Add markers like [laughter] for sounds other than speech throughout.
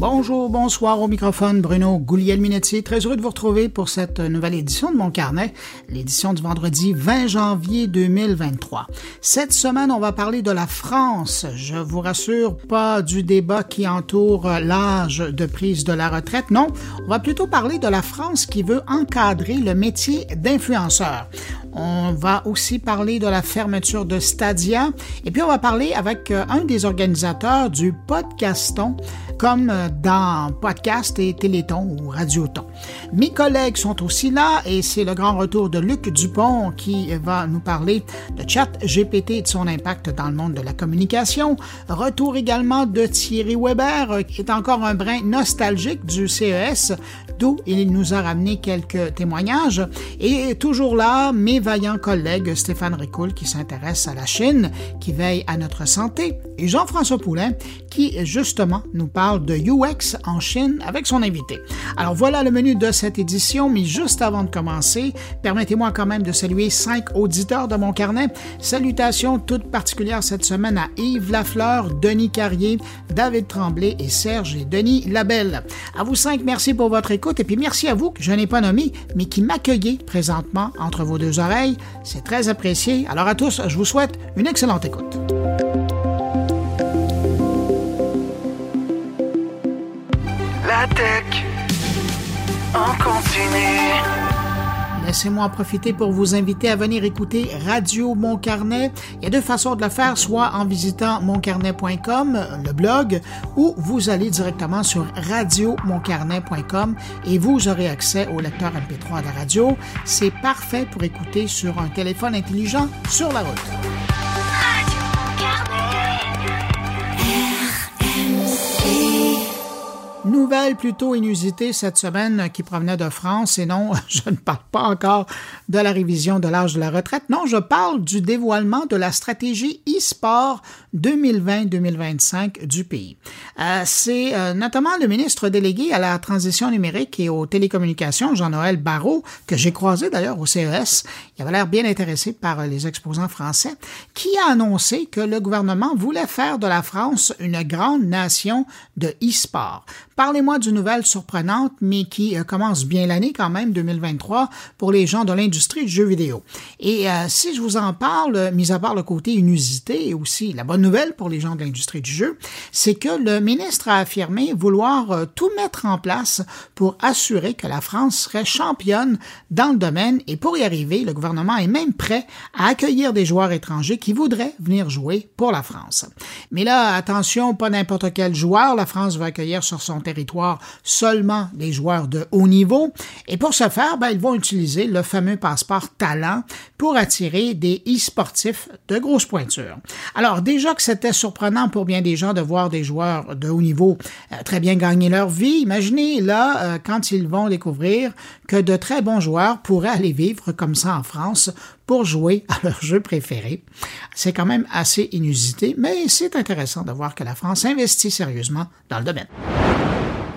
Bonjour, bonsoir au microphone, Bruno Gouliel-Minetti. Très heureux de vous retrouver pour cette nouvelle édition de mon carnet, l'édition du vendredi 20 janvier 2023. Cette semaine, on va parler de la France. Je vous rassure, pas du débat qui entoure l'âge de prise de la retraite. Non, on va plutôt parler de la France qui veut encadrer le métier d'influenceur. On va aussi parler de la fermeture de Stadia et puis on va parler avec euh, un des organisateurs du podcaston comme euh, dans podcast et téléton ou radioton. Mes collègues sont aussi là et c'est le grand retour de Luc Dupont qui va nous parler de chat GPT et de son impact dans le monde de la communication. Retour également de Thierry Weber euh, qui est encore un brin nostalgique du CES d'où il nous a ramené quelques témoignages. Et toujours là, mes vaillants collègues Stéphane Ricoul qui s'intéresse à la Chine, qui veille à notre santé, et Jean-François Poulain qui justement nous parle de UX en Chine avec son invité. Alors voilà le menu de cette édition, mais juste avant de commencer, permettez-moi quand même de saluer cinq auditeurs de mon carnet. Salutations toutes particulières cette semaine à Yves Lafleur, Denis Carrier, David Tremblay et Serge et Denis Labelle. À vous cinq, merci pour votre écoute et puis merci à vous que je n'ai pas nommé, mais qui m'accueillez présentement entre vos deux oreilles. C'est très apprécié. Alors à tous, je vous souhaite une excellente écoute. La tech en continue. Laissez-moi en profiter pour vous inviter à venir écouter Radio Mon Carnet. Il y a deux façons de le faire, soit en visitant moncarnet.com, le blog, ou vous allez directement sur radiomoncarnet.com et vous aurez accès au lecteur MP3 de la radio. C'est parfait pour écouter sur un téléphone intelligent sur la route. Nouvelle plutôt inusitée cette semaine qui provenait de France, et non, [laughs] je ne parle pas encore de la révision de l'âge de la retraite, non, je parle du dévoilement de la stratégie e-sport 2020-2025 du pays. Euh, c'est euh, notamment le ministre délégué à la transition numérique et aux télécommunications, Jean-Noël Barrot, que j'ai croisé d'ailleurs au CES, il avait l'air bien intéressé par les exposants français, qui a annoncé que le gouvernement voulait faire de la France une grande nation de e-sport. Parlez-moi d'une nouvelle surprenante, mais qui euh, commence bien l'année quand même, 2023, pour les gens de l'industrie du jeu vidéo. Et euh, si je vous en parle, mis à part le côté inusité et aussi la bonne nouvelle pour les gens de l'industrie du jeu, c'est que le ministre a affirmé vouloir euh, tout mettre en place pour assurer que la France serait championne dans le domaine et pour y arriver, le gouvernement est même prêt à accueillir des joueurs étrangers qui voudraient venir jouer pour la France. Mais là, attention, pas n'importe quel joueur la France va accueillir sur son territoire seulement des joueurs de haut niveau. Et pour ce faire, ben, ils vont utiliser le fameux passeport talent pour attirer des e-sportifs de grosse pointure. Alors déjà que c'était surprenant pour bien des gens de voir des joueurs de haut niveau euh, très bien gagner leur vie, imaginez là euh, quand ils vont découvrir que de très bons joueurs pourraient aller vivre comme ça en France pour jouer à leur jeu préféré. C'est quand même assez inusité, mais c'est intéressant de voir que la France investit sérieusement dans le domaine.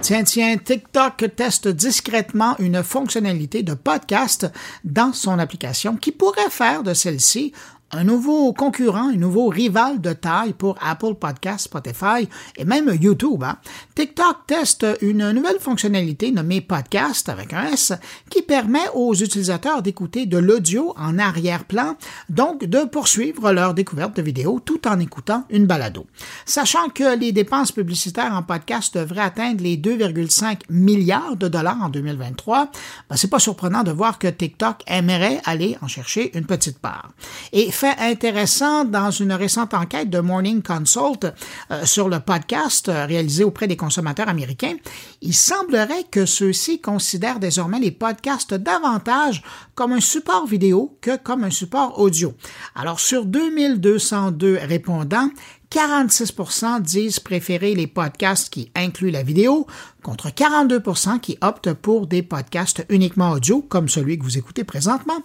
Tiens, tiens, TikTok teste discrètement une fonctionnalité de podcast dans son application qui pourrait faire de celle-ci un nouveau concurrent, un nouveau rival de taille pour Apple Podcast, Spotify et même YouTube. Hein. TikTok teste une nouvelle fonctionnalité nommée Podcast avec un S qui permet aux utilisateurs d'écouter de l'audio en arrière-plan, donc de poursuivre leur découverte de vidéos tout en écoutant une balado. Sachant que les dépenses publicitaires en podcast devraient atteindre les 2,5 milliards de dollars en 2023, ben c'est pas surprenant de voir que TikTok aimerait aller en chercher une petite part. Fait intéressant dans une récente enquête de Morning Consult euh, sur le podcast euh, réalisé auprès des consommateurs américains, il semblerait que ceux-ci considèrent désormais les podcasts davantage comme un support vidéo que comme un support audio. Alors sur 2202 répondants, 46% disent préférer les podcasts qui incluent la vidéo, contre 42% qui optent pour des podcasts uniquement audio, comme celui que vous écoutez présentement.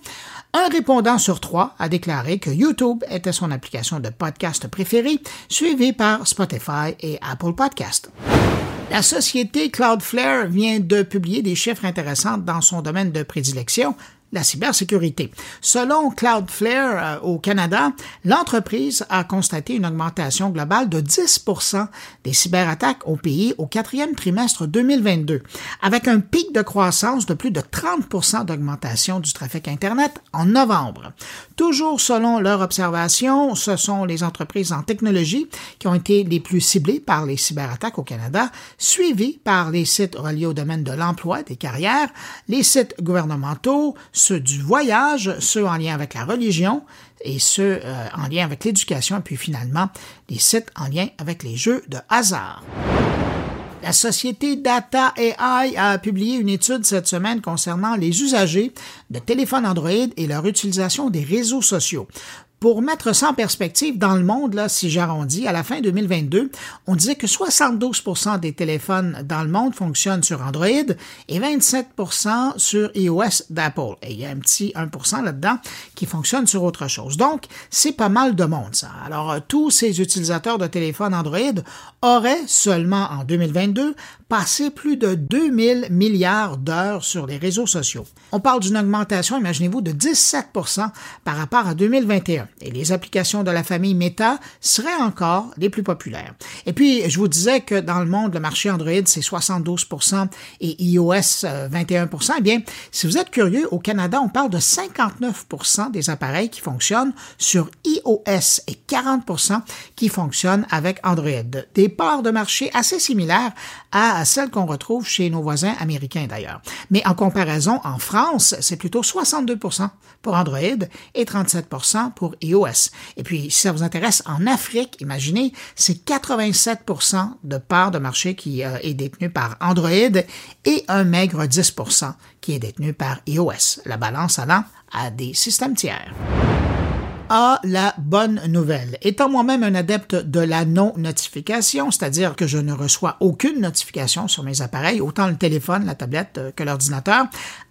Un répondant sur trois a déclaré que YouTube était son application de podcast préférée, suivi par Spotify et Apple Podcast. La société Cloudflare vient de publier des chiffres intéressants dans son domaine de prédilection, la cybersécurité. Selon Cloudflare euh, au Canada, l'entreprise a constaté une augmentation globale de 10% des cyberattaques au pays au quatrième trimestre 2022, avec un pic de croissance de plus de 30% d'augmentation du trafic Internet en novembre. Toujours selon leur observation, ce sont les entreprises en technologie qui ont été les plus ciblées par les cyberattaques au Canada, suivies par les sites reliés au domaine de l'emploi, des carrières, les sites gouvernementaux, ceux du voyage, ceux en lien avec la religion et ceux euh, en lien avec l'éducation, et puis finalement les sites en lien avec les jeux de hasard. La société Data AI a publié une étude cette semaine concernant les usagers de téléphones Android et leur utilisation des réseaux sociaux. Pour mettre ça en perspective, dans le monde, là, si j'arrondis, à la fin 2022, on disait que 72% des téléphones dans le monde fonctionnent sur Android et 27% sur iOS d'Apple. Et il y a un petit 1% là-dedans qui fonctionne sur autre chose. Donc, c'est pas mal de monde, ça. Alors, euh, tous ces utilisateurs de téléphones Android auraient seulement en 2022 passé plus de 2000 milliards d'heures sur les réseaux sociaux. On parle d'une augmentation, imaginez-vous, de 17 par rapport à 2021. Et les applications de la famille Meta seraient encore les plus populaires. Et puis, je vous disais que dans le monde, le marché Android, c'est 72% et iOS 21% Eh bien, si vous êtes curieux, au Canada, on parle de 59% des appareils qui fonctionnent sur iOS et 40% qui fonctionnent avec Android. Parts de marché assez similaires à celles qu'on retrouve chez nos voisins américains d'ailleurs. Mais en comparaison, en France, c'est plutôt 62% pour Android et 37% pour iOS. Et puis, si ça vous intéresse, en Afrique, imaginez, c'est 87% de part de marché qui euh, est détenu par Android et un maigre 10% qui est détenu par iOS. La balance allant à des systèmes tiers a la bonne nouvelle. Étant moi-même un adepte de la non-notification, c'est-à-dire que je ne reçois aucune notification sur mes appareils, autant le téléphone, la tablette que l'ordinateur,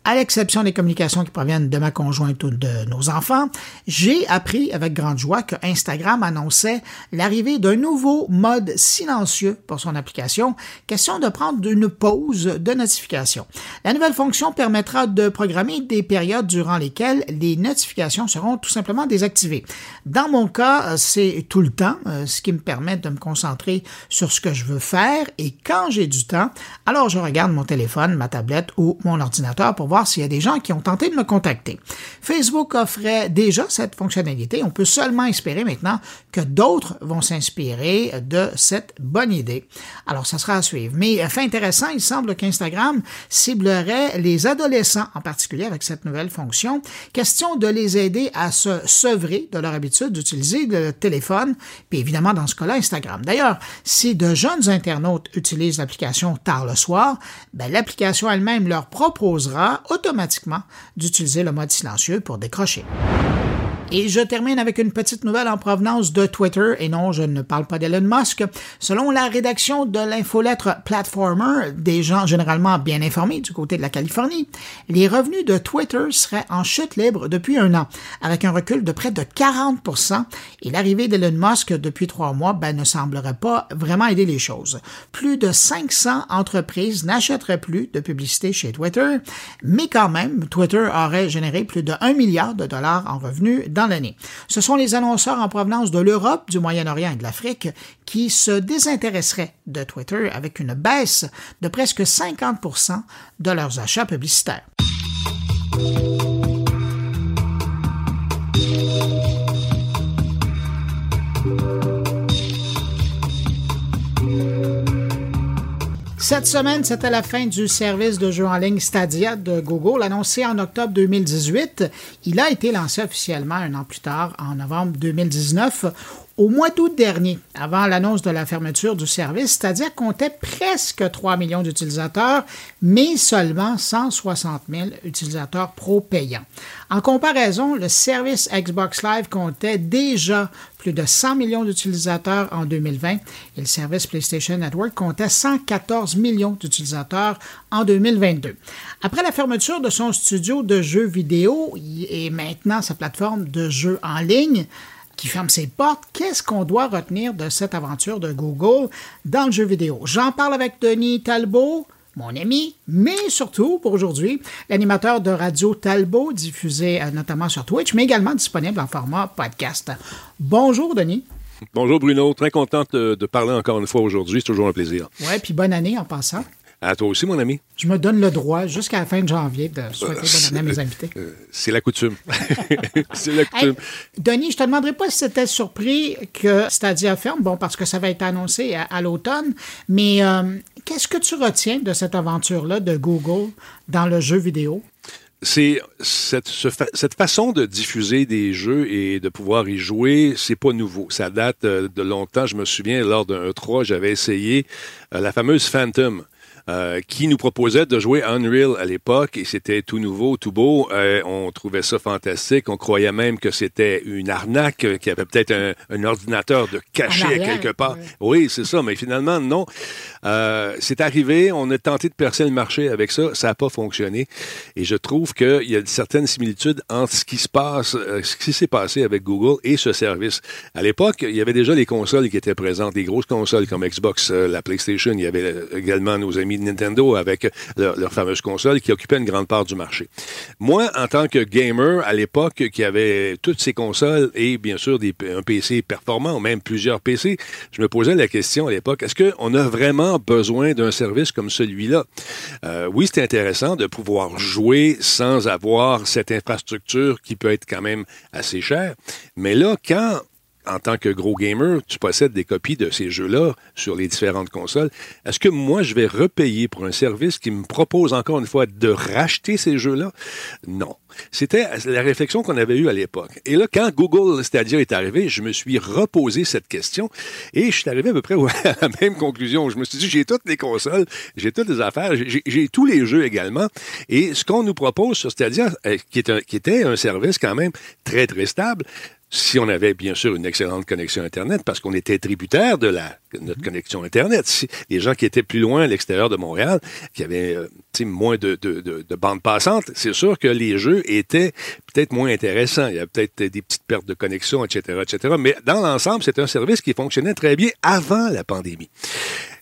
à l'exception des communications qui proviennent de ma conjointe ou de nos enfants, j'ai appris avec grande joie que Instagram annonçait l'arrivée d'un nouveau mode silencieux pour son application, question de prendre une pause de notification. La nouvelle fonction permettra de programmer des périodes durant lesquelles les notifications seront tout simplement désactivées. Dans mon cas, c'est tout le temps, euh, ce qui me permet de me concentrer sur ce que je veux faire et quand j'ai du temps, alors je regarde mon téléphone, ma tablette ou mon ordinateur pour voir s'il y a des gens qui ont tenté de me contacter. Facebook offrait déjà cette fonctionnalité. On peut seulement espérer maintenant que d'autres vont s'inspirer de cette bonne idée. Alors, ça sera à suivre. Mais euh, fait intéressant, il semble qu'Instagram ciblerait les adolescents en particulier avec cette nouvelle fonction. Question de les aider à se sevrer de leur habitude d'utiliser le téléphone, puis évidemment dans ce cas-là Instagram. D'ailleurs, si de jeunes internautes utilisent l'application tard le soir, ben, l'application elle-même leur proposera automatiquement d'utiliser le mode silencieux pour décrocher. Et je termine avec une petite nouvelle en provenance de Twitter, et non, je ne parle pas d'Elon Musk. Selon la rédaction de l'infolettre Platformer, des gens généralement bien informés du côté de la Californie, les revenus de Twitter seraient en chute libre depuis un an, avec un recul de près de 40% et l'arrivée d'Elon Musk depuis trois mois ben, ne semblerait pas vraiment aider les choses. Plus de 500 entreprises n'achèteraient plus de publicité chez Twitter, mais quand même, Twitter aurait généré plus de 1 milliard de dollars en revenus dans l'année. Ce sont les annonceurs en provenance de l'Europe, du Moyen-Orient et de l'Afrique qui se désintéresseraient de Twitter avec une baisse de presque 50% de leurs achats publicitaires. Cette semaine, c'était la fin du service de jeu en ligne Stadia de Google, annoncé en octobre 2018. Il a été lancé officiellement un an plus tard, en novembre 2019. Au mois d'août dernier, avant l'annonce de la fermeture du service, Stadia comptait presque 3 millions d'utilisateurs, mais seulement 160 000 utilisateurs pro payants. En comparaison, le service Xbox Live comptait déjà plus de 100 millions d'utilisateurs en 2020 et le service PlayStation Network comptait 114 millions d'utilisateurs en 2022. Après la fermeture de son studio de jeux vidéo et maintenant sa plateforme de jeux en ligne, qui ferme ses portes, qu'est-ce qu'on doit retenir de cette aventure de Google dans le jeu vidéo? J'en parle avec Denis Talbot, mon ami, mais surtout pour aujourd'hui, l'animateur de Radio Talbot, diffusé euh, notamment sur Twitch, mais également disponible en format podcast. Bonjour, Denis. Bonjour Bruno, très contente de parler encore une fois aujourd'hui, c'est toujours un plaisir. Oui, puis bonne année en passant. À toi aussi, mon ami. Je me donne le droit jusqu'à la fin de janvier de souhaiter bonne année à mes invités. Euh, c'est la coutume. [laughs] c'est la coutume. Denis, je te demanderai pas si c'était surpris que Stadia ferme, bon, parce que ça va être annoncé à, l'automne, mais euh, qu'est-ce que tu retiens de cette aventure-là de Google dans le jeu vidéo? c'est cette, cette, façon de diffuser des jeux et de pouvoir y jouer, c'est pas nouveau. Ça date euh, de longtemps. Je me souviens, lors d'un E3, j'avais essayé la fameuse Phantom. Euh, qui nous proposait de jouer Unreal à l'époque et c'était tout nouveau, tout beau. Euh, on trouvait ça fantastique. On croyait même que c'était une arnaque, euh, qu'il y avait peut-être un, ordinateur de caché quelque part. Oui, c'est ça, mais finalement, non. c'est arrivé, on a tenté de percer le marché avec ça, ça n'a pas fonctionné. Et je trouve qu'il y a certaines similitudes entre ce qui se passe, ce qui s'est passé avec Google et ce service. À l'époque, il y avait déjà les consoles qui étaient présentes, des grosses consoles comme Xbox, la PlayStation. Il y avait également nos amis Nintendo avec leur, fameuse console qui occupait une grande part du marché. Moi, en tant que gamer à l'époque qui avait toutes ces consoles et bien sûr un PC performant ou même plusieurs PC, je me posais la question à l'époque, est-ce qu'on a vraiment besoin d'un service comme celui-là? Euh, oui, c'est intéressant de pouvoir jouer sans avoir cette infrastructure qui peut être quand même assez chère, mais là, quand en tant que gros gamer, tu possèdes des copies de ces jeux-là sur les différentes consoles. Est-ce que moi, je vais repayer pour un service qui me propose encore une fois de racheter ces jeux-là? Non. C'était la réflexion qu'on avait eue à l'époque. Et là, quand Google Stadia est arrivé, je me suis reposé cette question et je suis arrivé à peu près [laughs] à la même conclusion. Je me suis dit, j'ai toutes les consoles, j'ai toutes les affaires, j'ai tous les jeux également. Et ce qu'on nous propose sur Stadia, euh, qui, est qui était un service quand même très, très stable, si on avait bien sûr une excellente connexion Internet, parce qu'on était tributaire de la, notre connexion Internet. Si les gens qui étaient plus loin à l'extérieur de Montréal, qui avaient euh, moins de, de, de, de bandes passantes, c'est sûr que les jeux étaient peut-être moins intéressants. Il y a peut-être des petites pertes de connexion, etc., etc. Mais dans l'ensemble, c'est un service qui fonctionnait très bien avant la pandémie.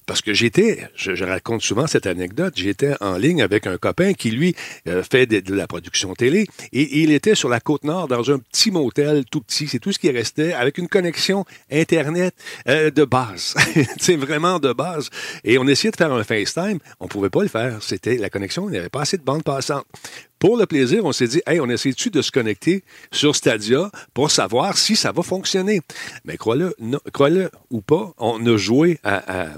Parce que j'étais, je, raconte souvent cette anecdote, j'étais en ligne avec un copain qui, lui, euh, fait de, la production télé et, il était sur la côte nord dans un petit motel tout petit, c'est tout ce qui restait, avec une connexion Internet euh, de base. [laughs] c'est vraiment de base. Et on essayait de faire un FaceTime, on pouvait pas le faire. C'était la connexion, il n'y avait pas assez de bande passante. Pour le plaisir, on s'est dit, hey, on essaie-tu de se connecter sur Stadia pour savoir si ça va fonctionner? Mais crois-le, ou pas, on a joué à,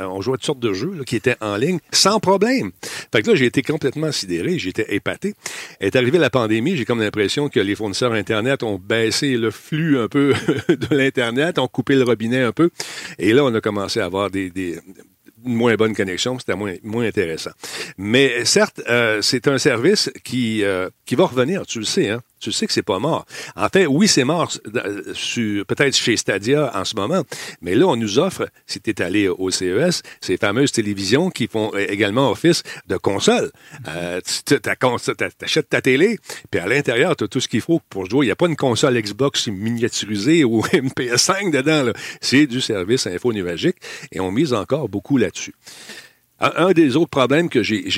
on jouait à toutes sortes de jeux qui étaient en ligne sans problème. Fait que là, j'ai été complètement sidéré, j'étais épaté. Est arrivée la pandémie, j'ai comme l'impression que les fournisseurs Internet ont baissé le flux un peu [laughs] de l'Internet, ont coupé le robinet un peu. Et là, on a commencé à avoir des une moins bonne connexion, c'était moins, moins intéressant. Mais certes, euh, c'est un service qui, euh, qui va revenir, tu le sais, hein? Tu sais que c'est pas mort. En fait, oui, c'est mort euh, peut-être chez Stadia en ce moment, mais là, on nous offre, si tu es allé au CES, ces fameuses télévisions qui font également office de console. Euh, tu achètes ta télé, puis à l'intérieur, tu as tout ce qu'il faut pour jouer. Il n'y a pas une console Xbox miniaturisée ou [laughs] une PS5 dedans. C'est du service info nuagique et on mise encore beaucoup là-dessus. Un, des autres problèmes que j'ai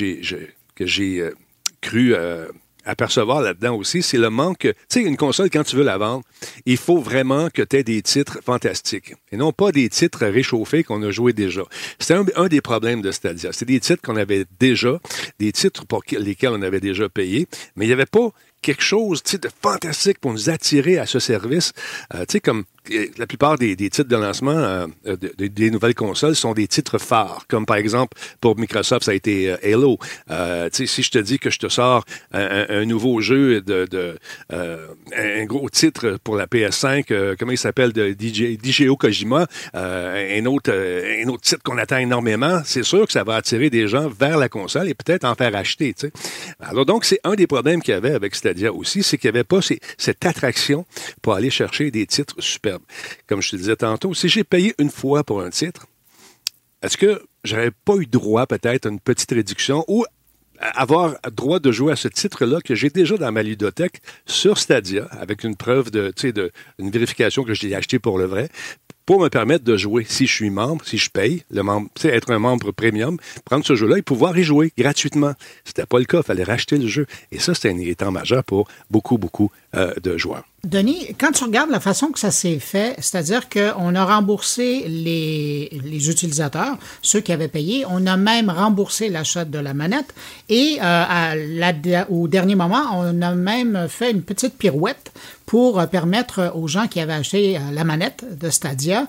euh, cru euh, apercevoir là-dedans aussi, c'est le manque. Tu sais, une console, quand tu veux la vendre, il faut vraiment que tu aies des titres fantastiques et non pas des titres réchauffés qu'on a joués déjà. C'était un, des problèmes de Stadia. C'est des titres qu'on avait déjà, des titres pour lesquels on avait déjà payé, mais il n'y avait pas quelque chose de fantastique pour nous attirer à ce service. Euh, tu sais, comme la plupart des, titres de lancement euh, des nouvelles consoles sont des titres phares, comme par exemple pour Microsoft, ça a été euh, Halo. Euh, si je te dis que je te sors un, nouveau jeu de, de un gros titre pour la PS5, comment il s'appelle de DJ, DJO Kojima, un autre un autre titre qu'on attend énormément, c'est sûr que ça va attirer des gens vers la console et peut-être en faire acheter. Alors donc c'est un des problèmes qu'il y avait avec Stadia aussi, c'est qu'il n'y avait pas cette attraction pour aller chercher des titres super comme je te disais tantôt, si j'ai payé une fois pour un titre, est-ce que j'aurais pas eu droit peut-être à une petite réduction ou avoir droit de jouer à ce titre-là que j'ai déjà dans ma ludothèque sur Stadia avec une preuve de, de, une vérification que j'ai acheté pour le vrai pour me permettre de jouer. Si je suis membre, si je paye, le membre, être un membre premium, prendre ce jeu-là et pouvoir y jouer gratuitement. C'était pas le cas, il fallait racheter le jeu. Et ça, c'était un irritant majeur pour beaucoup, beaucoup euh, de joueurs. Denis, quand tu regardes la façon que ça s'est fait, c'est-à-dire qu'on a remboursé les, les, utilisateurs, ceux qui avaient payé, on a même remboursé l'achat de la manette et euh, à la, au dernier moment, on a même fait une petite pirouette pour permettre aux gens qui avaient acheté euh, la manette de Stadia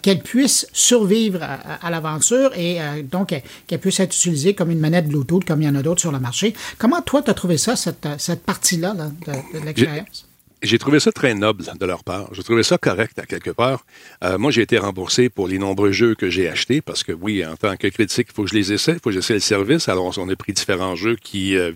qu'elle puisse survivre à, l'aventure et donc qu'elle puisse être utilisée comme une manette Bluetooth comme il y en a d'autres sur le marché. Comment toi, tu as trouvé ça, cette, cette partie-là de, de l'expérience? J'ai trouvé ça très noble de leur part. J'ai trouvé ça correct à quelque part. Euh, moi, j'ai été remboursé pour les nombreux jeux que j'ai achetés parce que oui, en tant que critique, il faut que je les essaie, il faut que j'essaie le service. Alors, on a pris différents jeux qui, euh,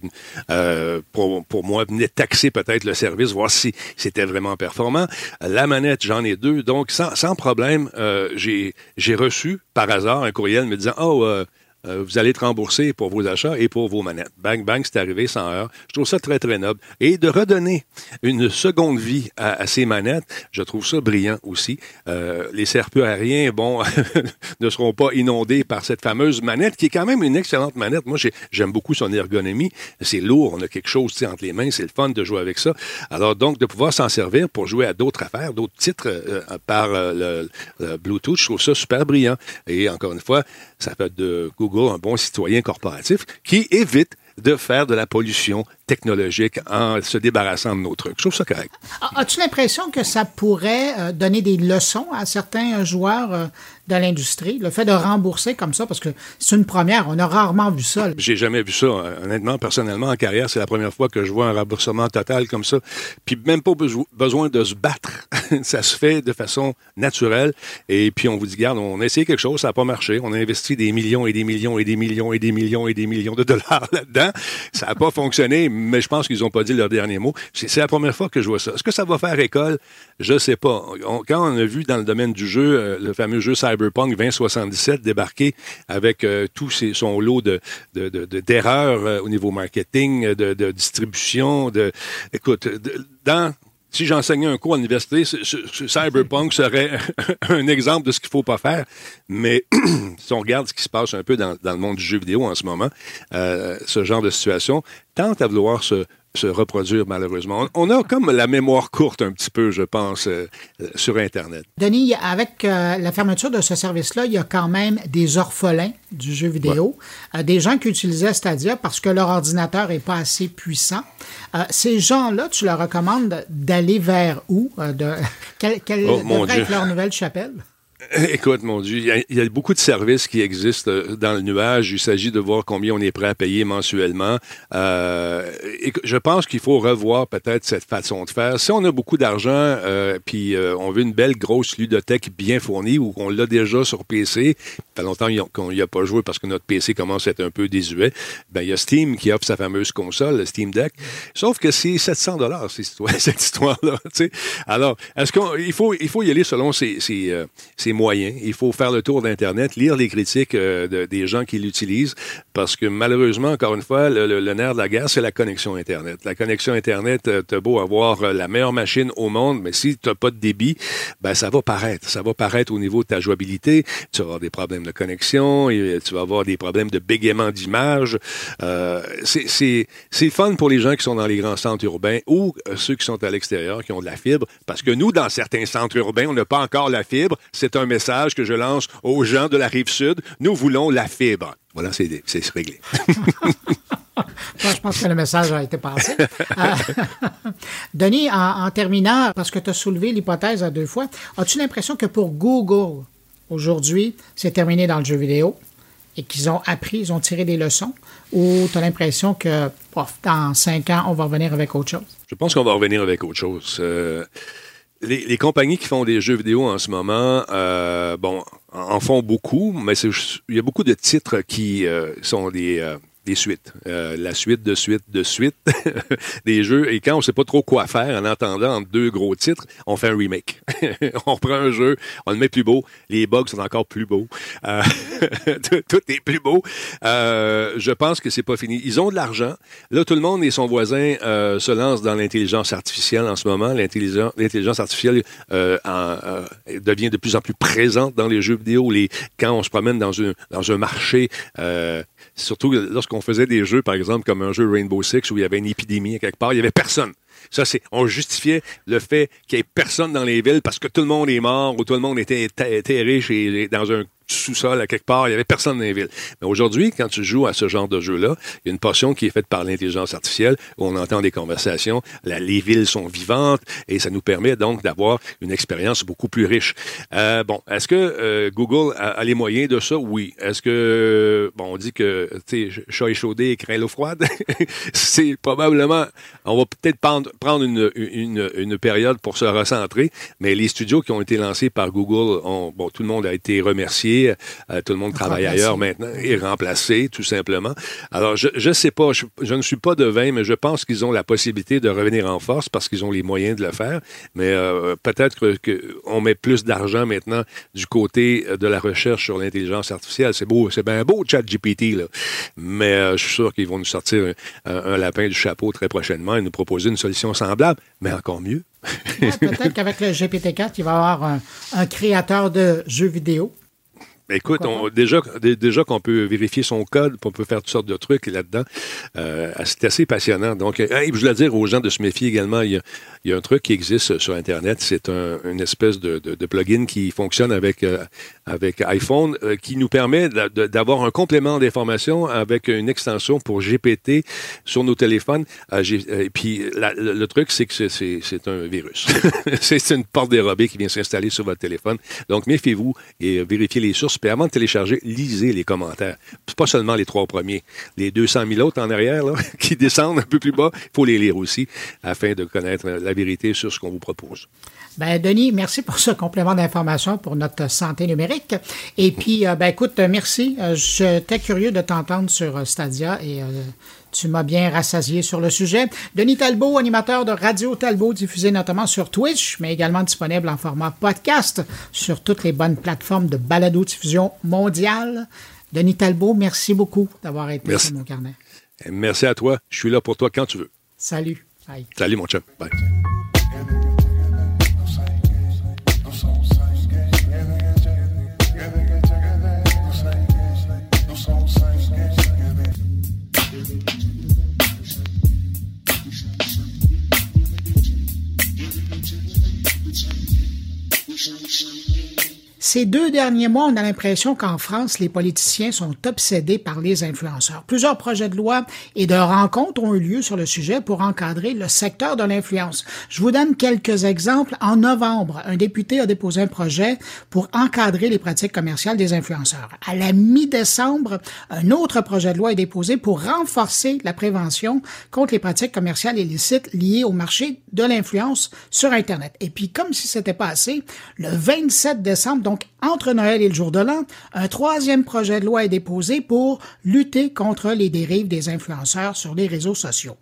euh, pour, pour moi, venaient taxer peut-être le service, voir si c'était vraiment performant. La manette, j'en ai deux. Donc, sans, sans problème, j'ai reçu par hasard un courriel me disant, oh, euh, vous allez être remboursé pour vos achats et pour vos manettes. Bang, bang, c'est arrivé sans heure. Je trouve ça très, très noble. Et de redonner une seconde vie à, ces manettes, je trouve ça brillant aussi. Euh, les serpents aériens, bon, [laughs] ne seront pas inondés par cette fameuse manette, qui est quand même une excellente manette. Moi, j'aime beaucoup son ergonomie. C'est lourd, on a quelque chose entre les mains, c'est le fun de jouer avec ça. Alors donc, de pouvoir s'en servir pour jouer à d'autres affaires, d'autres titres euh, par le, le, Bluetooth, je trouve ça super brillant. Et encore une fois, ça fait de Google un bon citoyen corporatif qui évite de faire de la pollution technologique en se débarrassant de nos trucs. Je trouve ça correct. As-tu l'impression que ça pourrait euh, donner des leçons à certains joueurs euh, de l'industrie, le fait de rembourser comme ça, parce que c'est une première, on a rarement vu ça. J'ai jamais vu ça, honnêtement, personnellement, en carrière, c'est la première fois que je vois un remboursement total comme ça, puis même pas besoin de se battre. [laughs] ça se fait de façon naturelle, et puis on vous dit, garde, on a essayé quelque chose, ça n'a pas marché, on a investi des millions et des millions et des millions et des millions et des millions de dollars [laughs] là-dedans, ça n'a pas fonctionné, mais je pense qu'ils n'ont pas dit leur dernier mot. C'est la première fois que je vois ça. Est-ce que ça va faire école? Je sais pas. quand on a vu dans le domaine du jeu, euh, le fameux jeu Cyberpunk 2077 débarquer avec euh, tout son lot de, d'erreurs euh, au niveau marketing, de, distribution, de, écoute, dans si j'enseignais un cours à l'université, Cyberpunk serait [laughs] un exemple de ce qu'il faut pas faire. Mais [clears throat] si on regarde ce qui se passe un peu dans, le monde du jeu vidéo en ce moment, ce genre de situation tente à vouloir se, se reproduire malheureusement. On a comme la mémoire courte un petit peu, je pense, euh, euh, sur Internet. Denis, avec euh, la fermeture de ce service-là, il y a quand même des orphelins du jeu vidéo, des gens qui utilisaient Stadia parce que leur ordinateur n'est pas assez puissant. ces gens-là, tu leur recommandes d'aller vers où? de, [laughs] quelle oh, devrait être leur nouvelle chapelle? Écoute, mon Dieu, il y, a, beaucoup de services qui existent euh, dans le nuage. Il s'agit de voir combien on est prêt à payer mensuellement. Euh, je pense qu'il faut revoir peut-être cette façon de faire. Si on a beaucoup d'argent, euh, puis euh, on veut une belle grosse ludothèque bien fournie ou qu'on l'a déjà sur PC, ça fait longtemps qu'on n'y a pas joué parce que notre PC commence à être un peu désuet, ben il y a Steam qui offre sa fameuse console, le Steam Deck. Sauf que c'est 700 dollars cette [laughs] histoire-là. Alors, est-ce qu'il faut, il faut y aller selon ses Il faut faire le tour d'Internet, lire les critiques euh, des gens qui l'utilisent, parce que malheureusement, encore une fois, le, nerf de la guerre, c'est la connexion Internet. La connexion Internet, euh, t'as beau avoir euh, la meilleure machine au monde, mais si t'as pas de débit, ben ça va paraître. Ça va paraître au niveau de ta jouabilité. Tu vas avoir des problèmes de connexion, et tu vas avoir des problèmes de bégaiement d'image. Euh, c'est fun pour les gens qui sont dans les grands centres urbains ou ceux qui sont à l'extérieur, qui ont de la fibre, parce que nous, dans certains centres urbains, on n'a pas encore la fibre. C'est un message que je lance aux gens de la rive sud. Nous voulons la fibre. Voilà, c'est réglé. [laughs] je pense que le message a été passé. [laughs] Euh, [laughs] Denis, en, terminant, parce que tu as soulevé l'hypothèse à deux fois, as-tu l'impression que pour Google, aujourd'hui, c'est terminé dans le jeu vidéo et qu'ils ont appris, ils ont tiré des leçons, ou tu as l'impression que dans cinq ans, on va revenir avec autre chose? Je pense qu'on va revenir avec autre chose. Euh, les, compagnies qui font des jeux vidéo en ce moment, euh, bon, en font beaucoup, mais il y a beaucoup de titres qui euh, sont des, euh, des suites. Euh, la suite de suite de suite [laughs] des jeux. Et quand on sait pas trop quoi faire en entendant entre deux gros titres, on fait un remake. [laughs] on prend un jeu, on le met plus beau. Les bugs sont encore plus beaux. Euh, [laughs] tout est plus beau. Euh, je pense que c'est pas fini. Ils ont de l'argent. Là, tout le monde et son voisin se lancent dans l'intelligence artificielle en ce moment. L'intelligence artificielle en, devient de plus en plus présente dans les jeux vidéo. Les, quand on se promène dans, une, dans un marché, surtout lorsqu'on faisait des jeux, par exemple, comme un jeu Rainbow Six où il y avait une épidémie quelque part, il y avait personne. Ça, c'est, on justifiait le fait qu'il y ait personne dans les villes parce que tout le monde est mort ou tout le monde était terré chez, dans un sous-sol à quelque part, il y avait personne dans les villes. Mais aujourd'hui, quand tu joues à ce genre de jeu-là, il y a une portion qui est faite par l'intelligence artificielle où on entend des conversations, les villes sont vivantes et ça nous permet donc d'avoir une expérience beaucoup plus riche. Euh, bon, est-ce que euh, Google a, les moyens de ça? Oui. Est-ce que, bon, on dit que, tu sais, chat échaudé craint l'eau froide? [laughs] C'est probablement, on va peut-être prendre, prendre une, une, une, période pour se recentrer, mais les studios qui ont été lancés par Google, ont, bon, tout le monde a été remercié euh, tout le monde travaille ailleurs maintenant et remplacé, tout simplement. Alors, je ne sais pas, je, je, ne suis pas devin, mais je pense qu'ils ont la possibilité de revenir en force parce qu'ils ont les moyens de le faire. Mais euh, peut-être qu'on met plus d'argent maintenant du côté de la recherche sur l'intelligence artificielle. C'est beau, c'est bien beau, chat GPT, là. Mais euh, je suis sûr qu'ils vont nous sortir un, un, lapin du chapeau très prochainement et nous proposer une solution semblable, mais encore mieux. ouais, peut-être qu'avec le GPT-4, il va y avoir un, un créateur de jeux vidéo Écoute, on, déjà, déjà qu'on peut vérifier son code, on peut faire toutes sortes de trucs là-dedans. Euh, c'est assez passionnant. Donc, euh, je voulais dire aux gens de se méfier également. Il y a, il y a un truc qui existe sur Internet. C'est un, une espèce de, de, de, plugin qui fonctionne avec, euh, avec iPhone, euh, qui nous permet d'avoir un complément d'information avec une extension pour GPT sur nos téléphones. Et puis, la, le, le, truc, c'est que c'est un virus. [laughs] c'est une porte dérobée qui vient s'installer sur votre téléphone. Donc, méfiez-vous et vérifiez les sources puis avant de télécharger, lisez les commentaires. Pas seulement les trois premiers. Les 200 000 autres en arrière, [laughs] qui descendent un peu plus bas, il faut les lire aussi afin de connaître la vérité sur ce qu'on vous propose. Ben, Denis, merci pour ce complément d'information pour notre santé numérique. Et puis, euh, ben, écoute, merci. Euh, J'étais curieux de t'entendre sur Stadia et euh, tu m'as bien rassasié sur le sujet. Denis Talbot, animateur de Radio Talbot, diffusé notamment sur Twitch, mais également disponible en format podcast sur toutes les bonnes plateformes de balado-diffusion mondiale. Denis Talbot, merci beaucoup d'avoir été merci. sur mon carnet. Merci à toi. Je suis là pour toi quand tu veux. Salut. Bye. Salut, mon chum. Bye. Nation. Ces deux derniers mois, on a l'impression qu'en France, les politiciens sont obsédés par les influenceurs. Plusieurs projets de loi et de rencontres ont eu lieu sur le sujet pour encadrer le secteur de l'influence. Je vous donne quelques exemples. En novembre, un député a déposé un projet pour encadrer les pratiques commerciales des influenceurs. À la mi-décembre, un autre projet de loi est déposé pour renforcer la prévention contre les pratiques commerciales illicites liées au marché de l'influence sur Internet. Et puis, comme si c'était pas assez, le 27 décembre, donc entre Noël et le jour de l'an, un troisième projet de loi est déposé pour lutter contre les dérives des influenceurs sur les réseaux sociaux.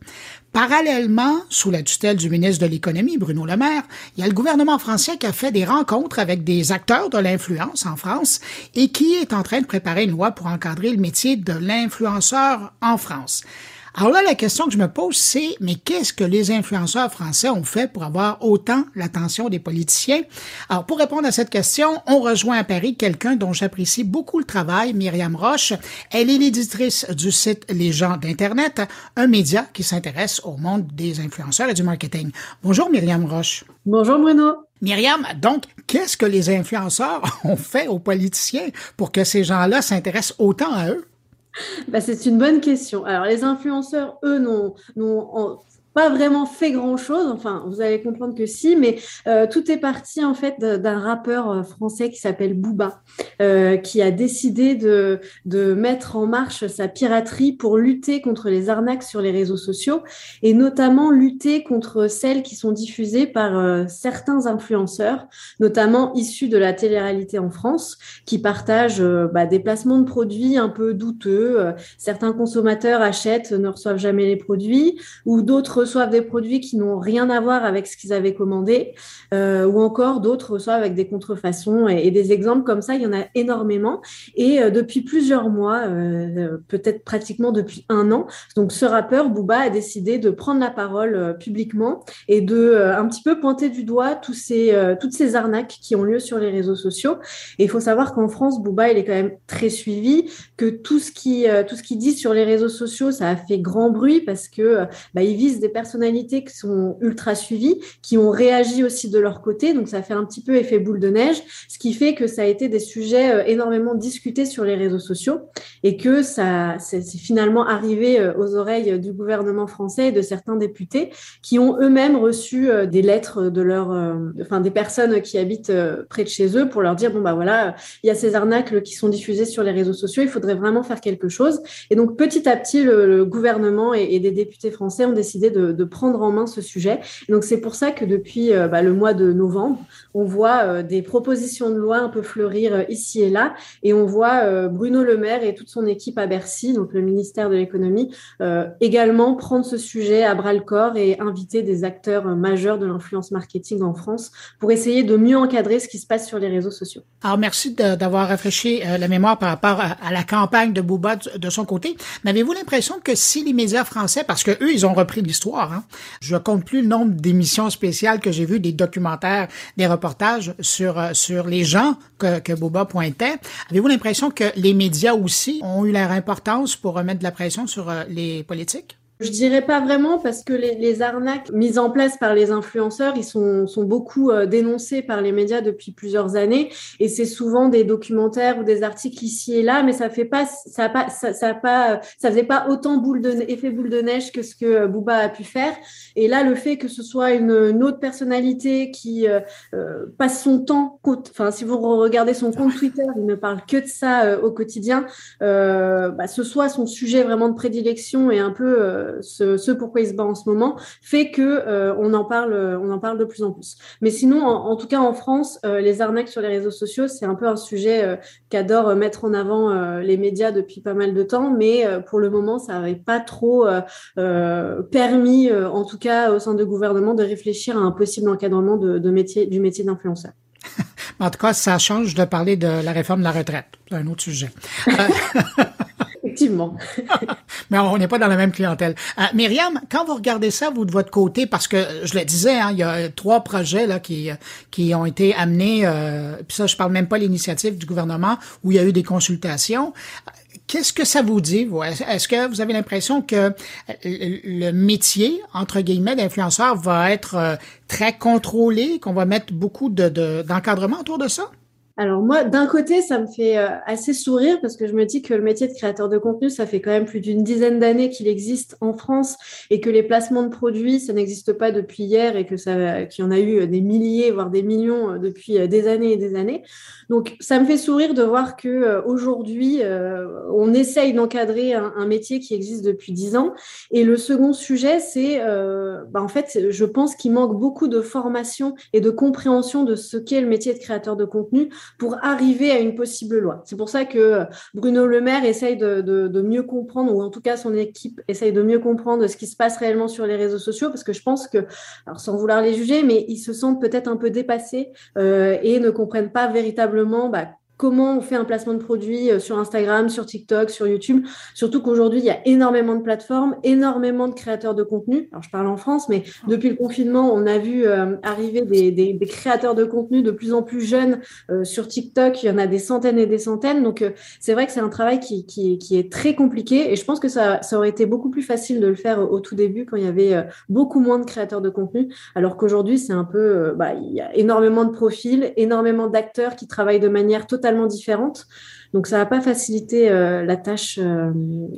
Parallèlement, sous la tutelle du ministre de l'Économie, Bruno Le Maire, il y a le gouvernement français qui a fait des rencontres avec des acteurs de l'influence en France et qui est en train de préparer une loi pour encadrer le métier de l'influenceur en France. Alors là, la question que je me pose, c'est, mais qu'est-ce que les influenceurs français ont fait pour avoir autant l'attention des politiciens? Alors, pour répondre à cette question, on rejoint à Paris quelqu'un dont j'apprécie beaucoup le travail, Myriam Roche. Elle est l'éditrice du site Les gens d'Internet, un média qui s'intéresse au monde des influenceurs et du marketing. Bonjour, Myriam Roche. Bonjour, Bruno. Myriam, donc, qu'est-ce que les influenceurs [laughs] ont fait aux politiciens pour que ces gens-là s'intéressent autant à eux? Bah, c'est une bonne question. Alors, les influenceurs, eux, n'ont, pas vraiment fait grand-chose. Enfin, vous allez comprendre que si, mais euh, tout est parti en fait d'un rappeur euh, français qui s'appelle Booba, euh, qui a décidé de, de mettre en marche sa piraterie pour lutter contre les arnaques sur les réseaux sociaux et notamment lutter contre celles qui sont diffusées par certains influenceurs, notamment issus de la télé-réalité en France, qui partagent bah, des placements de produits un peu douteux. certains consommateurs achètent, ne reçoivent jamais les produits, ou d'autres reçoivent des produits qui n'ont rien à voir avec ce qu'ils avaient commandé, euh, ou encore d'autres reçoivent avec des contrefaçons et, des exemples comme ça, il y en a énormément. Et euh, depuis plusieurs mois, euh, peut-être pratiquement depuis un an, donc ce rappeur Booba a décidé de prendre la parole publiquement et de un petit peu pointer du doigt tous ces, toutes ces arnaques qui ont lieu sur les réseaux sociaux. Et il faut savoir qu'en France, Booba, il est quand même très suivi, que tout ce qui tout ce qu'il dit sur les réseaux sociaux, ça a fait grand bruit parce que bah, il vise des personnalités qui sont ultra suivies, qui ont réagi aussi de leur côté. Donc, ça fait un petit peu effet boule de neige, ce qui fait que ça a été des sujets euh, énormément discutés sur les réseaux sociaux et que ça, c'est finalement arrivé euh, aux oreilles du gouvernement français et de certains députés qui ont eux-mêmes reçu euh, des lettres de leur, enfin, des personnes qui habitent près de chez eux pour leur dire, bon, bah voilà, il y a ces arnaques qui sont diffusées sur les réseaux sociaux, il faudrait vraiment faire quelque chose. Et donc, petit à petit, le, gouvernement et, et des députés français ont décidé de de, prendre en main ce sujet. donc c'est pour ça que depuis euh, bah, le mois de novembre, on voit euh, des propositions de loi un peu fleurir euh, ici et là, et on voit Bruno Le Maire et toute son équipe à Bercy, donc le ministère de l'économie, également prendre ce sujet à bras le corps et inviter des acteurs majeurs de l'influence marketing en France pour essayer de mieux encadrer ce qui se passe sur les réseaux sociaux. Alors merci d'avoir rafraîchi la mémoire par rapport à, la campagne de Bouba de, son côté. Mais avez-vous l'impression que si les médias français, parce que eux ils ont repris l'histoire Hein. Je compte plus le nombre d'émissions spéciales que j'ai vues, des documentaires, des reportages sur, euh, sur les gens que, que Boba pointait. Avez-vous l'impression que les médias aussi ont eu leur importance pour remettre de la pression sur euh, les politiques? Je dirais pas vraiment parce que les, les, arnaques mises en place par les influenceurs, ils sont, sont beaucoup euh, dénoncés par les médias depuis plusieurs années. Et c'est souvent des documentaires ou des articles ici et là, mais ça fait pas, ça a pas, ça, ça a pas, ça faisait pas autant boule de effet boule de neige que ce que euh, Booba a pu faire. Et là, le fait que ce soit une, une autre personnalité qui euh, passe son temps, enfin si vous regardez son compte Twitter, il ne parle que de ça au quotidien, bah, ce soit son sujet vraiment de prédilection et un peu ce, pourquoi il se bat en ce moment fait que euh, on en parle, on en parle de plus en plus. Mais sinon, en, tout cas en France, euh, les arnaques sur les réseaux sociaux, c'est un peu un sujet euh, qu'adore mettre en avant les médias depuis pas mal de temps, mais pour le moment, ça n'avait pas trop permis, en tout cas au sein du gouvernement, de réfléchir à un possible encadrement de, métier, du métier d'influenceur. [laughs] en tout cas, ça change de parler de la réforme de la retraite. C'est un autre sujet. [laughs] Effectivement. [laughs] Mais on n'est pas dans la même clientèle. Euh, Myriam, quand vous regardez ça, vous de votre côté, parce que je le disais, hein, il y a trois projets là qui qui ont été amenés. Euh, puis ça, je parle même pas l'initiative du gouvernement où il y a eu des consultations. Qu'est-ce que ça vous dit, vous? Est-ce que vous avez l'impression que le métier, entre guillemets, d'influenceur va être euh, très contrôlé, qu'on va mettre beaucoup d'encadrement de, autour de ça? Alors moi, d'un côté, ça me fait euh, assez sourire parce que je me dis que le métier de créateur de contenu, ça fait quand même plus d'une dizaine d'années qu'il existe en France et que les placements de produits, ça n'existe pas depuis hier et que ça, qu'il y en a eu des milliers, voire des millions euh, depuis euh, des années et des années. Donc ça me fait sourire de voir que aujourd'hui, on essaye d'encadrer un, métier qui existe depuis dix ans. Et le second sujet, c'est, bah, en fait, je pense qu'il manque beaucoup de formation et de compréhension de ce qu'est le métier de créateur de contenu pour arriver à une possible loi. C'est pour ça que Bruno Le Maire essaye de, mieux comprendre, ou en tout cas son équipe essaye de mieux comprendre ce qui se passe réellement sur les réseaux sociaux, parce que je pense que, sans vouloir les juger, mais ils se sentent peut-être un peu dépassés euh, et ne comprennent pas véritablement bah, comment on fait un placement de produit euh, sur Instagram, sur TikTok, sur YouTube. Surtout qu'aujourd'hui, il y a énormément de plateformes, énormément de créateurs de contenu. Alors, je parle en France, mais depuis le confinement, on a vu euh, arriver des, créateurs de contenu de plus en plus jeunes euh, sur TikTok. Il y en a des centaines et des centaines. Donc, c'est vrai que c'est un travail qui, qui, est très compliqué. Et je pense que ça, ça aurait été beaucoup plus facile de le faire au tout début quand il y avait beaucoup moins de créateurs de contenu. Alors qu'aujourd'hui, c'est un peu, bah, il y a énormément de profils, énormément d'acteurs qui travaillent de manière totalement différentes. Donc, ça va pas faciliter euh, la tâche euh,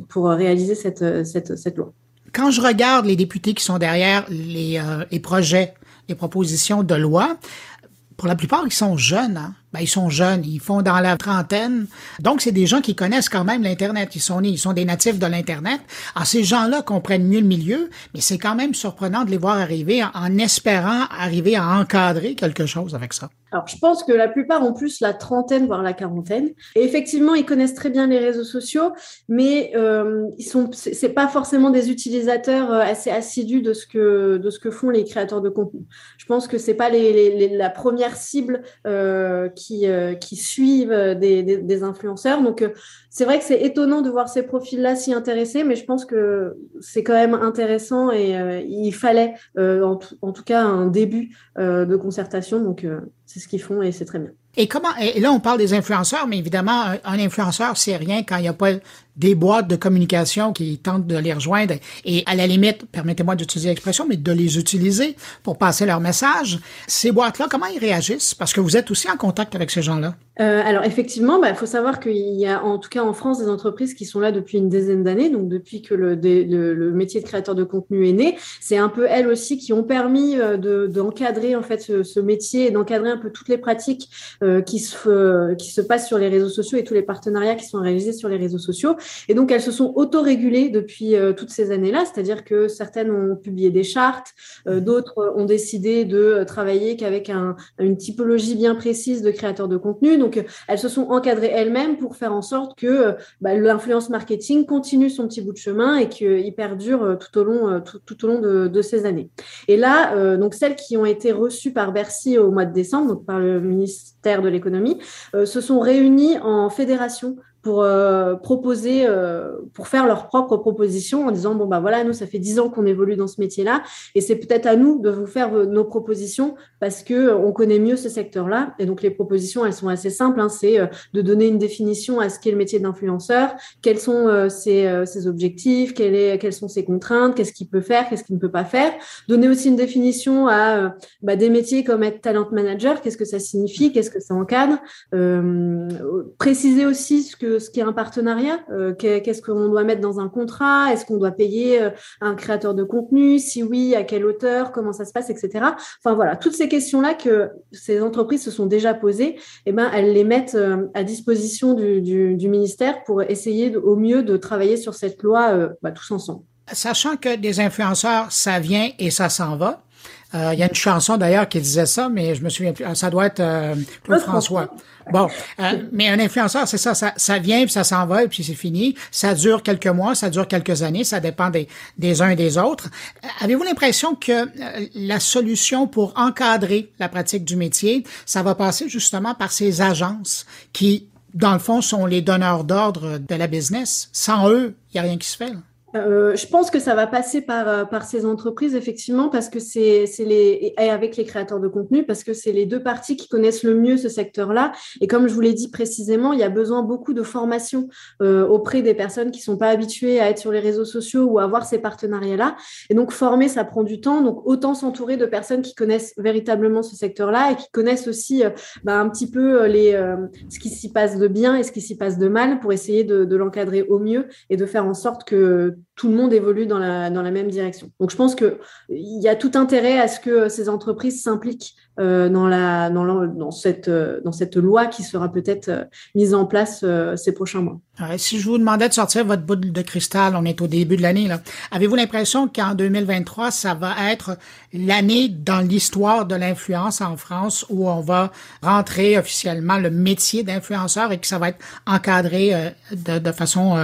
pour réaliser cette, cette, cette loi. quand je regarde les députés qui sont derrière les, euh, les projets, les propositions de loi, pour la plupart, ils sont jeunes. Hein? Ben, ils sont jeunes, ils font dans la trentaine. Donc, c'est des gens qui connaissent quand même l'Internet. Ils sont nés, ils sont des natifs de l'Internet. Alors, ces gens-là comprennent mieux le milieu, mais c'est quand même surprenant de les voir arriver en espérant arriver à encadrer quelque chose avec ça. Alors, je pense que la plupart ont plus la trentaine, voire la quarantaine. Effectivement, ils connaissent très bien les réseaux sociaux, mais euh, ils sont, c'est pas forcément des utilisateurs euh, assez assidus de ce que de ce que font les créateurs de contenu. Je pense que c'est pas la première cible euh, qui euh, qui suivent des, des, influenceurs. Donc, euh, c'est vrai que c'est étonnant de voir ces profils-là s'y intéresser, mais je pense que c'est quand même intéressant et il fallait, en, tout cas, un début de concertation. Donc c'est ce qu'ils font et c'est très bien. Et comment et là on parle des influenceurs, mais évidemment un, influenceur c'est rien quand il n'y a pas des boîtes de communication qui tentent de les rejoindre et à la limite, permettez-moi d'utiliser l'expression, mais de les utiliser pour passer leur message. Ces boîtes-là, comment ils réagissent? Parce que vous êtes aussi en contact avec ces gens-là. Euh, alors effectivement, il bah, faut savoir qu'il y a en tout cas en France des entreprises qui sont là depuis une dizaine d'années, donc depuis que le, le, le, métier de créateur de contenu est né. C'est un peu elles aussi qui ont permis euh, d'encadrer en fait ce, ce métier et d'encadrer un peu toutes les pratiques euh, qui, se, qui se passent sur les réseaux sociaux et tous les partenariats qui sont réalisés sur les réseaux sociaux. Et donc elles se sont autorégulées depuis euh, toutes ces années-là, c'est-à-dire que certaines ont publié des chartes, euh, d'autres ont décidé de travailler qu'avec un, une typologie bien précise de créateurs de contenu. Donc, elles se sont encadrées elles-mêmes pour faire en sorte que bah, l'influence marketing continue son petit bout de chemin et qu'il perdure euh, tout au long, euh, tout, au long de, ces années. Et là, euh, donc celles qui ont été reçues par Bercy au mois de décembre, donc par le ministère de l'économie, se sont réunies en fédération pour euh, proposer, euh, pour faire leurs propres propositions en disant bon bah voilà nous ça fait dix ans qu'on évolue dans ce métier-là et c'est peut-être à nous de vous faire nos propositions parce que on connaît mieux ce secteur-là. Et donc les propositions elles sont assez simples hein, c'est euh, de donner une définition à ce qu'est le métier d'influenceur, quels sont ses, ses, objectifs, quelle est, quelles sont ses contraintes, qu'est-ce qu'il peut faire, qu'est-ce qu'il ne peut pas faire, donner aussi une définition à bah, des métiers comme être talent manager, qu'est-ce que ça signifie, qu'est-ce que ça encadre, préciser aussi ce que ce qui est un partenariat. Euh, qu'est-ce qu'on doit mettre dans un contrat? Est-ce qu'on doit payer euh, un créateur de contenu? Si oui, à quelle hauteur? Comment ça se passe, etc. Enfin voilà, toutes ces questions-là que ces entreprises se sont déjà posées, eh ben elles les mettent euh, à disposition du, ministère pour essayer au mieux de travailler sur cette loi bah, tous ensemble. Sachant que des influenceurs, ça vient et ça s'en va. Il y a une chanson d'ailleurs qui disait ça, mais je me souviens plus. Ça doit être Claude François. Bon, euh, mais un influenceur, c'est ça, ça, ça vient puis ça s'en va puis c'est fini. Ça dure quelques mois, ça dure quelques années, ça dépend des, des uns et des autres. Euh, avez-vous l'impression que euh, la solution pour encadrer la pratique du métier, ça va passer justement par ces agences qui, dans le fond, sont les donneurs d'ordre de la business? Sans eux, il a rien qui se fait. Euh, je pense que ça va passer par, euh, par ces entreprises, effectivement, parce que c'est les, et avec les créateurs de contenu, parce que c'est les deux parties qui connaissent le mieux ce secteur-là. Et comme je vous l'ai dit précisément, il y a besoin beaucoup de formation euh, auprès des personnes qui sont pas habituées à être sur les réseaux sociaux ou à avoir ces partenariats-là. Et donc, former, ça prend du temps. Donc, autant s'entourer de personnes qui connaissent véritablement ce secteur-là et qui connaissent aussi bah, un petit peu les, ce qui s'y passe de bien et ce qui s'y passe de mal pour essayer de, de l'encadrer au mieux et de faire en sorte que tout le monde évolue dans la, dans la même direction. Donc je pense qu'il y a tout intérêt à ce que ces entreprises s'impliquent euh, dans, la, dans, dans, cette, euh, dans cette loi qui sera peut-être euh, mise en place ces prochains mois. si je vous demandais de sortir votre boule de cristal, on est au début de l'année. Avez-vous l'impression qu'en 2023, ça va être l'année dans l'histoire de l'influence en France où on va rentrer officiellement le métier d'influenceur et que ça va être encadré de façon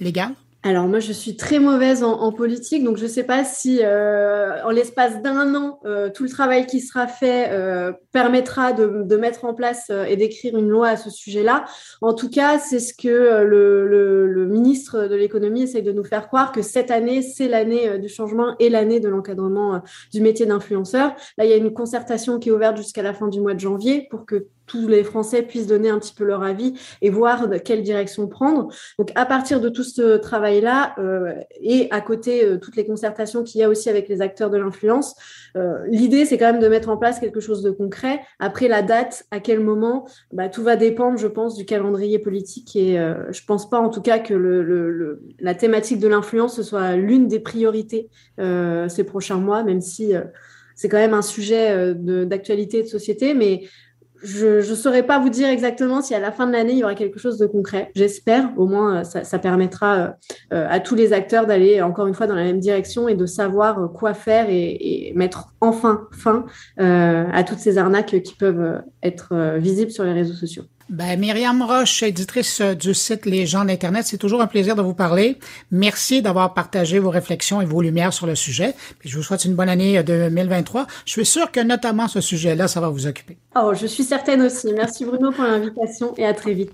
légale? Alors moi, je suis très mauvaise en, politique, donc je ne sais pas si euh, en l'espace d'un an, euh, tout le travail qui sera fait euh, permettra de, mettre en place et d'écrire une loi à ce sujet-là. En tout cas, c'est ce que le, ministre de l'économie essaye de nous faire croire que cette année, c'est l'année du changement et l'année de l'encadrement du métier d'influenceur. Là, il y a une concertation qui est ouverte jusqu'à la fin du mois de janvier pour que tous les Français puissent donner un petit peu leur avis et voir de quelle direction prendre. Donc, à partir de tout ce travail-là, euh, et à côté, euh, toutes les concertations qu'il y a aussi avec les acteurs de l'influence, euh, l'idée, c'est quand même de mettre en place quelque chose de concret. Après, la date, à quel moment, bah, tout va dépendre, je pense, du calendrier politique. Et je pense pas, en tout cas, que la thématique de l'influence soit l'une des priorités ces prochains mois, même si c'est quand même un sujet d'actualité de société. Mais je ne saurais pas vous dire exactement si à la fin de l'année, il y aura quelque chose de concret. J'espère, au moins, euh, ça, permettra euh, euh, à tous les acteurs d'aller encore une fois dans la même direction et de savoir quoi faire et, mettre enfin fin à toutes ces arnaques qui peuvent être visibles sur les réseaux sociaux. Ben, Myriam Roche, éditrice du site Les gens d'Internet, c'est toujours un plaisir de vous parler. Merci d'avoir partagé vos réflexions et vos lumières sur le sujet. Puis je vous souhaite une bonne année 2023. Je suis sûr que notamment ce sujet-là, ça va vous occuper. Oh, je suis certaine aussi. Merci Bruno pour l'invitation et à très vite.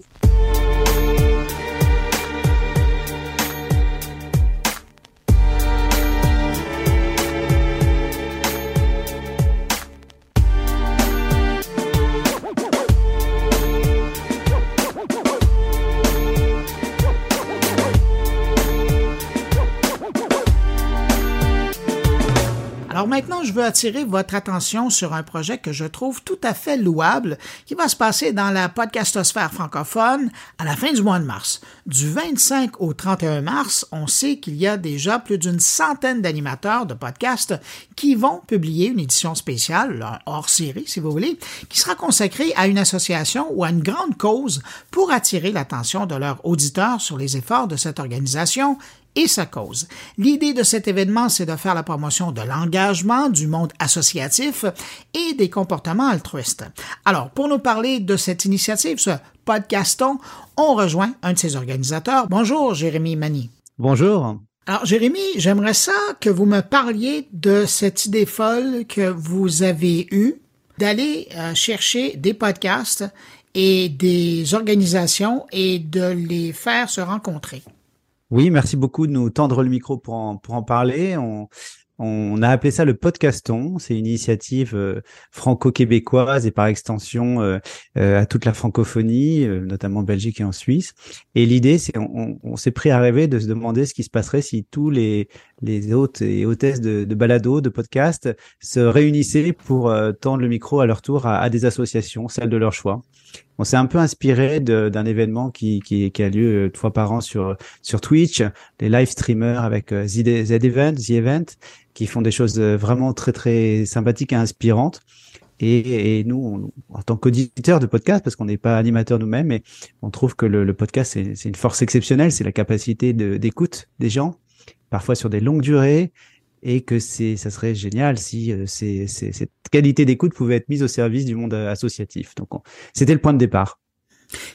Alors maintenant, je veux attirer votre attention sur un projet que je trouve tout à fait louable qui va se passer dans la podcastosphère francophone à la fin du mois de mars. Du 25 au 31 mars, on sait qu'il y a déjà plus d'une centaine d'animateurs de podcasts qui vont publier une édition spéciale, hors série si vous voulez, qui sera consacrée à une association ou à une grande cause pour attirer l'attention de leurs auditeurs sur les efforts de cette organisation et sa cause. L'idée de cet événement, c'est de faire la promotion de l'engagement du monde associatif et des comportements altruistes. Alors, pour nous parler de cette initiative, ce podcaston, on rejoint un de ses organisateurs. Bonjour, Jérémy Mani. Bonjour. Alors, Jérémy, j'aimerais ça que vous me parliez de cette idée folle que vous avez eue d'aller euh, chercher des podcasts et des organisations et de les faire se rencontrer. Oui, merci beaucoup de nous tendre le micro pour en, pour en parler. On, on a appelé ça le podcaston. C'est une initiative euh, franco-québécoise et par extension euh, euh, à toute la francophonie, notamment en Belgique et en Suisse. Et l'idée, c'est on, on s'est pris à rêver de se demander ce qui se passerait si tous les, les hôtes et hôtesses de, balado, de podcast, se réunissaient pour tendre le micro à leur tour à, des associations, celles de leur choix on s'est un peu inspiré d'un événement qui, a lieu une fois par an sur, sur Twitch, les live streamers avec The, The Event, The Event, qui font des choses euh, vraiment très très sympathiques et inspirantes. Et, nous, en tant qu'auditeurs de podcast, parce qu'on n'est pas animateurs nous-mêmes, mais on trouve que le podcast c'est une force exceptionnelle, c'est la capacité d'écoute des gens, parfois sur des longues durées, et que c'est ça serait génial si euh, cette qualité d'écoute pouvait être mise au service du monde euh, associatif. Donc c'était le point de départ.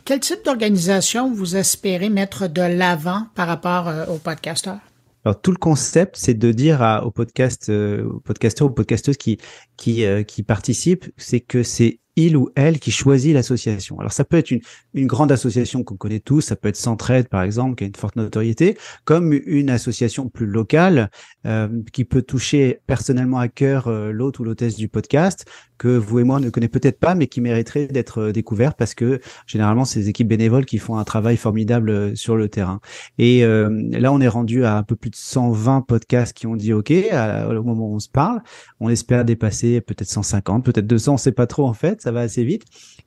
Quel type d'organisation vous espérez mettre de l'avant par rapport aux podcasteurs? Alors tout le concept, c'est de dire à, aux podcast, euh, aux podcasteurs, aux podcasteuses qui qui euh, qui participent, c'est que c'est il ou elle qui choisit l'association. Alors ça peut être une, une grande association qu'on connaît tous, ça peut être Centraide par exemple, qui a une forte notoriété, comme une association plus locale euh, qui peut toucher personnellement à cœur euh, l'hôte ou l'hôtesse du podcast, que vous et moi ne connaissez peut-être pas, mais qui mériterait d'être euh, découvert parce que généralement c'est des équipes bénévoles qui font un travail formidable euh, sur le terrain. Et là on est rendu à un peu plus de 120 podcasts qui ont dit OK au moment où on se parle. On espère dépasser peut-être 150, peut-être 200, on sait pas trop en fait ça va assez vite.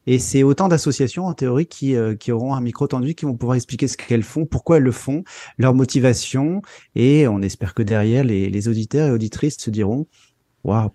Et c'est autant d'associations en théorie qui, euh, qui auront un micro tendu, qui vont pouvoir expliquer ce qu'elles font, pourquoi elles le font, leur motivation. Et on espère que derrière, les, les auditeurs et auditrices se diront,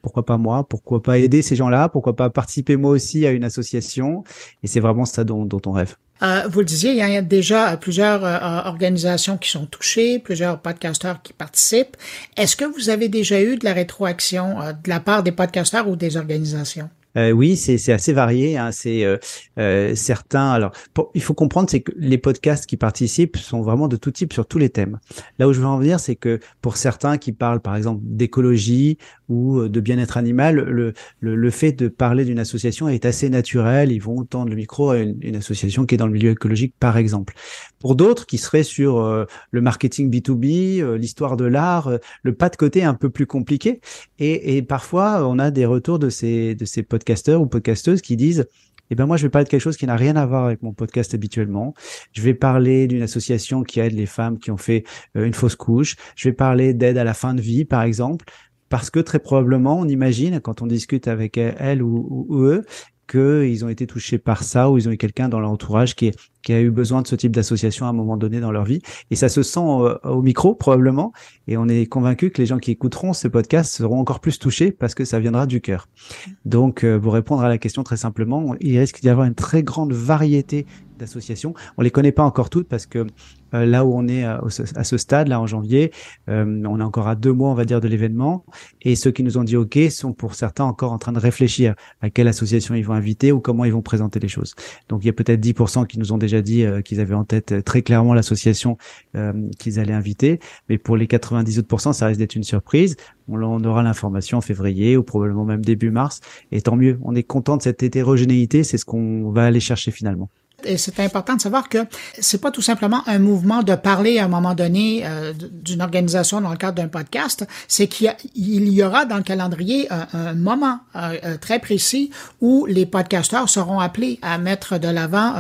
Pourquoi pas moi Pourquoi pas aider ces gens-là Pourquoi pas participer moi aussi à une association Et c'est vraiment ça dont, dont on rêve. Euh, vous le disiez, il y a déjà plusieurs euh, organisations qui sont touchées, plusieurs podcasteurs qui participent. Est-ce que vous avez déjà eu de la rétroaction de la part des podcasteurs ou des organisations? Euh, oui, c'est assez varié. Hein. C'est euh, euh, certains. Alors, il faut comprendre, c'est que les podcasts qui participent sont vraiment de tout type sur tous les thèmes. Là où je veux en venir, c'est que pour certains qui parlent, par exemple, d'écologie ou euh, de bien-être animal, le, le, le, fait de parler d'une association est assez naturel. Ils vont tendre le micro à une, une, association qui est dans le milieu écologique, par exemple. Pour d'autres qui seraient sur euh, le marketing B2B, l'histoire de l'art, le pas de côté un peu plus compliqué. Et, et parfois, on a des retours de ces de ces podcasteurs ou podcasteuses qui disent eh ben moi je vais parler de quelque chose qui n'a rien à voir avec mon podcast habituellement. Je vais parler d'une association qui aide les femmes qui ont fait euh, une fausse couche. Je vais parler d'aide à la fin de vie, par exemple parce que très probablement, on imagine, quand on discute avec elle ou, ou eux, qu'ils ont été touchés par ça ou ils ont eu quelqu'un dans leur entourage qui, qui a eu besoin de ce type d'association à un moment donné dans leur vie. Et ça se sent euh, au, micro probablement. Et on est convaincu que les gens qui écouteront ce podcast seront encore plus touchés parce que ça viendra du cœur. Donc, euh, pour répondre à la question très simplement, il risque d'y avoir une très grande variété d'associations. On les connaît pas encore toutes parce que euh, là où on est à, ce stade, là en janvier, euh, on est encore à deux mois, on va dire, de l'événement. Et ceux qui nous ont dit OK sont pour certains encore en train de réfléchir à quelle association ils vont inviter ou comment ils vont présenter les choses. Donc il y a peut-être 10% qui nous ont déjà dit euh, qu'ils avaient en tête très clairement l'association qu'ils allaient inviter. Mais pour les 90 autres ça risque d'être une surprise. On, on aura l'information en février ou probablement même début mars. Et tant mieux, on est content de cette hétérogénéité, c'est ce qu'on va aller chercher finalement. Et c'est important de savoir que c'est pas tout simplement un mouvement de parler à un moment donné euh, d'une organisation dans le cadre d'un podcast, c'est qu'il y, aura dans le calendrier un, moment euh, euh, très précis où les podcasteurs seront appelés à mettre de l'avant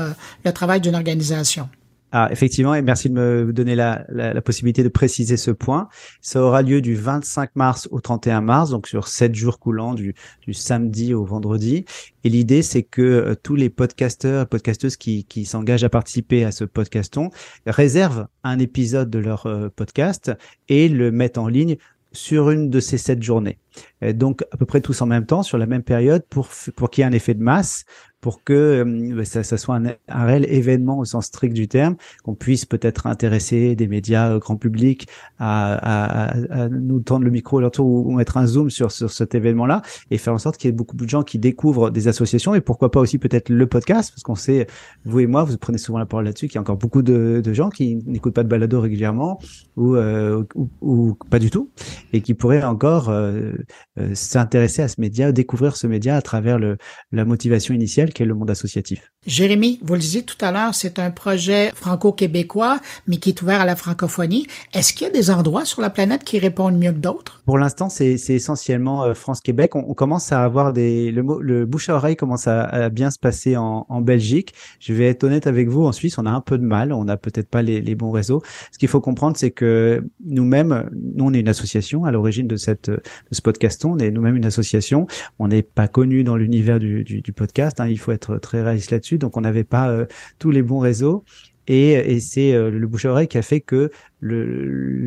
le travail d'une organisation. Ah, effectivement, et merci de me donner la, possibilité de préciser ce point. Ça aura lieu du 25 mars au 31 mars, donc sur sept jours coulants, du, samedi au vendredi. Et l'idée, c'est que euh, tous les podcasteurs et podcasteuses qui, s'engagent à participer à ce podcaston réservent un épisode de leur euh, podcast et le mettent en ligne sur une de ces sept journées. donc à peu près tous en même temps, sur la même période, pour, pour qu'il y ait un effet de masse, pour que euh, bah, ça, ça, soit un, un, réel événement au sens strict du terme, qu'on puisse peut-être intéresser des médias euh, grand public à, à, à, nous tendre le micro leur tour ou, mettre un zoom sur, sur cet événement-là et faire en sorte qu'il y ait beaucoup de gens qui découvrent des associations et pourquoi pas aussi peut-être le podcast parce qu'on sait, vous et moi, vous prenez souvent la parole là-dessus, qu'il y a encore beaucoup de, de gens qui n'écoutent pas de balado régulièrement ou, euh, ou, ou, pas du tout et qui pourraient encore euh, euh, s'intéresser à ce média, découvrir ce média à travers le, la motivation initiale qu'est le monde associatif. Jérémy, vous le disiez tout à l'heure, c'est un projet franco-québécois, mais qui est ouvert à la francophonie. Est-ce qu'il y a des endroits sur la planète qui répondent mieux que d'autres? Pour l'instant, c'est essentiellement euh, France-Québec. On, commence à avoir des... Le, le bouche à oreille commence à, bien se passer en, en, Belgique. Je vais être honnête avec vous, en Suisse, on a un peu de mal. On n'a peut-être pas les, les, bons réseaux. Ce qu'il faut comprendre, c'est que nous-mêmes, nous, on est une association à l'origine de, cette, de ce podcaston. On est nous-mêmes une association. On n'est pas connu dans l'univers du, du, du, podcast. Hein faut être très réaliste là-dessus. Donc on n'avait pas euh, tous les bons réseaux. Et, et c'est euh, le bouche à oreille qui a fait que le,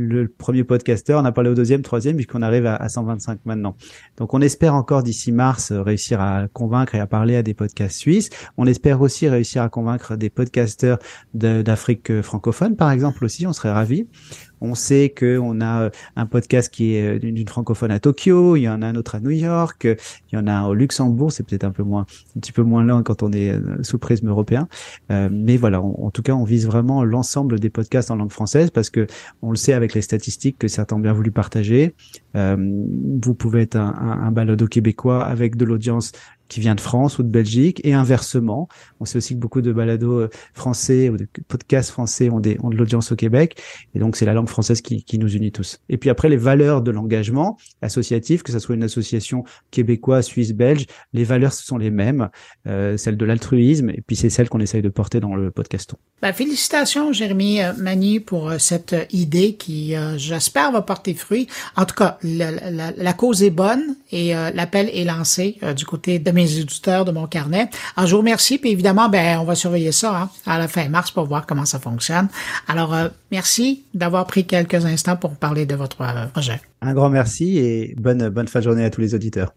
le premier podcasteur, on a parlé au deuxième, troisième, puisqu'on arrive à, à, 125 maintenant. Donc on espère encore d'ici mars euh, réussir à convaincre et à parler à des podcasts suisses. On espère aussi réussir à convaincre des podcasteurs d'Afrique francophone, par exemple aussi, on serait ravis. On sait qu'on a euh, un podcast qui est euh, d'une francophone à Tokyo, il y en a un autre à New York, il y en a un au Luxembourg, c'est peut-être un peu moins, un petit peu moins loin quand on est sous prisme européen. mais voilà, en tout cas, on vise vraiment l'ensemble des podcasts en langue française parce que on le sait avec les statistiques que certains ont bien voulu partager. Euh, vous pouvez être un, un, un balado québécois avec de l'audience qui vient de France ou de Belgique et inversement. On sait aussi que beaucoup de balados euh, français ou de podcasts français ont, des, ont de l'audience au Québec et donc c'est la langue française qui, qui, nous unit tous. Et puis après les valeurs de l'engagement associatif, que ce soit une association québécoise, suisse, belge, les valeurs ce sont les mêmes, euh, celles de l'altruisme et puis c'est celles qu'on essaye de porter dans le podcaston. Ben, félicitations Jérémy euh, Mani pour euh, cette idée qui j'espère va porter fruit. En tout cas, la, la, la cause est bonne et l'appel est lancé du côté de mes éditeurs de mon carnet. Alors, je vous remercie, puis évidemment, ben, on va surveiller ça hein, à la fin mars pour voir comment ça fonctionne. Alors, euh, merci d'avoir pris quelques instants pour parler de votre euh, projet. Un grand merci et bonne, bonne fin de journée à tous les auditeurs.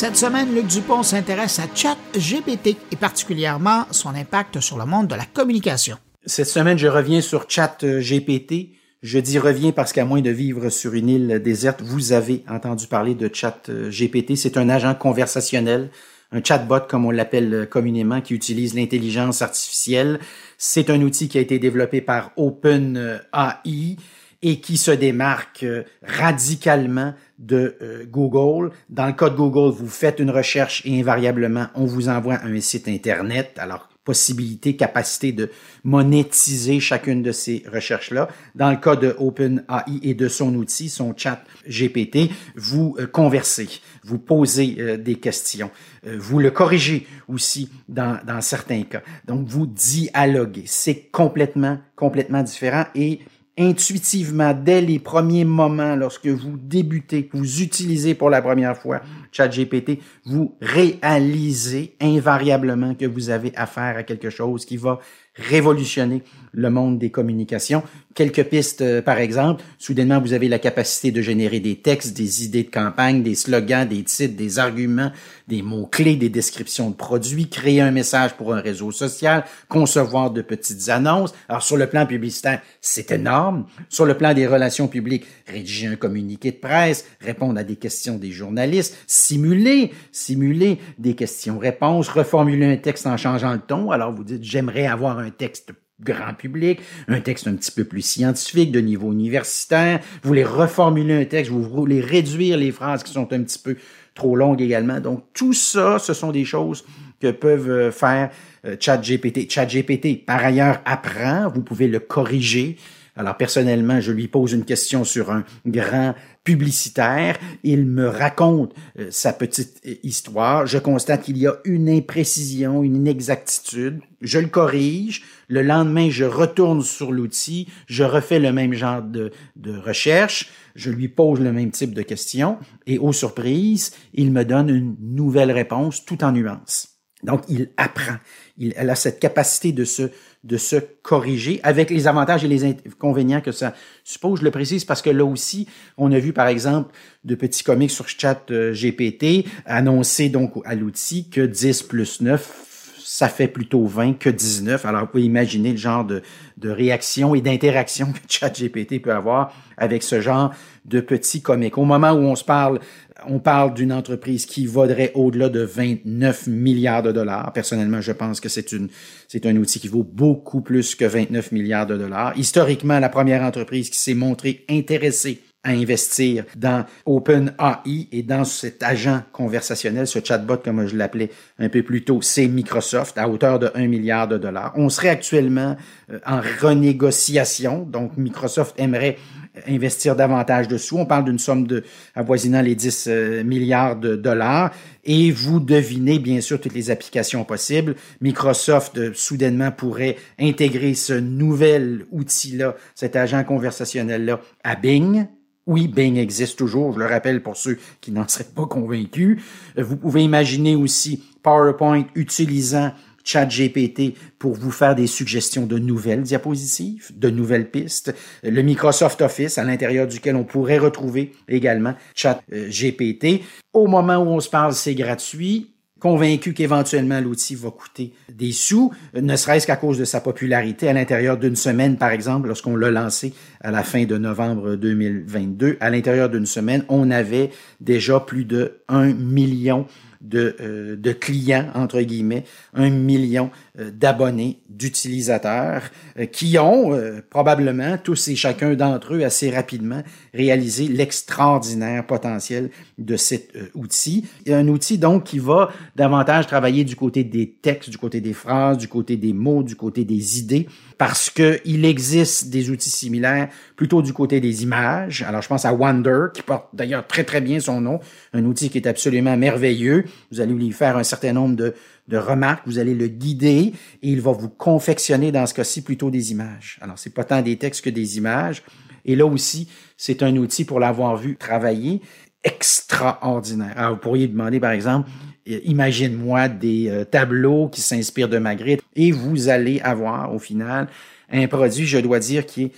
Cette semaine, Luc Dupont s'intéresse à ChatGPT et particulièrement son impact sur le monde de la communication. Cette semaine, je reviens sur ChatGPT. Je dis reviens parce qu'à moins de vivre sur une île déserte, vous avez entendu parler de ChatGPT. C'est un agent conversationnel, un chatbot comme on l'appelle communément, qui utilise l'intelligence artificielle. C'est un outil qui a été développé par OpenAI et qui se démarque euh, radicalement de euh, Google. Dans le cas de Google, vous faites une recherche et invariablement, on vous envoie un site Internet. Alors, possibilité, capacité de monétiser chacune de ces recherches-là. Dans le cas de OpenAI et de son outil, son chat GPT, vous euh, conversez, vous posez des questions, vous le corrigez aussi dans, dans certains cas. Donc, vous dialoguez. C'est complètement, complètement différent et intuitivement, dès les premiers moments, lorsque vous débutez, vous utilisez pour la première fois ChatGPT, vous réalisez invariablement que vous avez affaire à quelque chose qui va révolutionner le monde des communications. Quelques pistes, euh, par exemple, soudainement, vous avez la capacité de générer des textes, des idées de campagne, des slogans, des titres, des arguments, des mots-clés, des descriptions de produits, créer un message pour un réseau social, concevoir de petites annonces. Alors, sur le plan publicitaire, c'est énorme. Sur le plan des relations publiques, rédiger un communiqué de presse, répondre à des questions des journalistes, simuler, simuler des questions-réponses, reformuler un texte en changeant le ton. Alors, vous dites, j'aimerais avoir un texte grand public, un texte un petit peu plus scientifique, de niveau universitaire. Vous voulez reformuler un texte, vous voulez réduire les phrases qui sont un petit peu trop longues également. Donc, tout ça, ce sont des choses que peuvent euh, faire euh, ChatGPT. ChatGPT, par ailleurs, apprend. Vous pouvez le corriger. Alors personnellement, je lui pose une question sur un grand publicitaire. Il me raconte euh, sa petite histoire. Je constate qu'il y a une imprécision, une inexactitude. Je le corrige. Le lendemain, je retourne sur l'outil. Je refais le même genre de, de recherche. Je lui pose le même type de questions. Et aux surprises, il me donne une nouvelle réponse tout en nuances. Donc, il apprend. Il, elle a cette capacité de se, de se corriger avec les avantages et les inconvénients que ça suppose. Je le précise parce que là aussi, on a vu par exemple de petits comics sur chat euh, GPT annoncer donc à l'outil que 10 plus 9 ça fait plutôt 20 que 19. Alors, vous pouvez imaginer le genre de, de réaction et d'interaction que [laughs] ChatGPT peut avoir avec ce genre de petits comics. Au moment où on se parle, on parle d'une entreprise qui vaudrait au-delà de 29 milliards de dollars. Personnellement, je pense que c'est une, c'est un outil qui vaut beaucoup plus que 29 milliards de dollars. Historiquement, la première entreprise qui s'est montrée intéressée à investir dans OpenAI et dans cet agent conversationnel, ce chatbot comme je l'appelais un peu plus tôt, c'est Microsoft à hauteur de 1 milliard de dollars. On serait actuellement euh, en renégociation, donc Microsoft aimerait investir davantage dessous. On parle d'une somme de avoisinant les 10 euh, milliards de dollars. Et vous devinez bien sûr toutes les applications possibles. Microsoft euh, soudainement pourrait intégrer ce nouvel outil-là, cet agent conversationnel-là, à Bing. Oui, Bing existe toujours, je le rappelle pour ceux qui n'en seraient pas convaincus. Euh, vous pouvez imaginer aussi PowerPoint utilisant ChatGPT pour vous faire des suggestions de nouvelles diapositives, de nouvelles pistes, le Microsoft Office à l'intérieur duquel on pourrait retrouver également ChatGPT. Au moment où on se parle, c'est gratuit. Convaincu qu'éventuellement l'outil va coûter des sous, ne serait-ce qu'à cause de sa popularité à l'intérieur d'une semaine, par exemple, lorsqu'on l'a lancé à la fin de novembre 2022, à l'intérieur d'une semaine, on avait déjà plus de un million de, euh, de clients, entre guillemets, un million euh, d'abonnés, d'utilisateurs, euh, qui ont probablement, tous et chacun d'entre eux, assez rapidement réalisé l'extraordinaire potentiel de cet outil. Un outil, donc, qui va davantage travailler du côté des textes, du côté des phrases, du côté des mots, du côté des idées, parce que il existe des outils similaires plutôt du côté des images. Alors, je pense à Wonder, qui porte d'ailleurs très, très bien son nom, un outil qui est absolument merveilleux. Vous allez lui faire un certain nombre de, de remarques, vous allez le guider et il va vous confectionner, dans ce cas-ci, plutôt des images. Alors, c'est pas tant des textes que des images. Et là aussi, c'est un outil pour l'avoir vu travailler extraordinaire. Alors, vous pourriez demander, par exemple, imagine-moi des euh, tableaux qui s'inspirent de Magritte et vous allez avoir au final un produit, je dois dire, qui est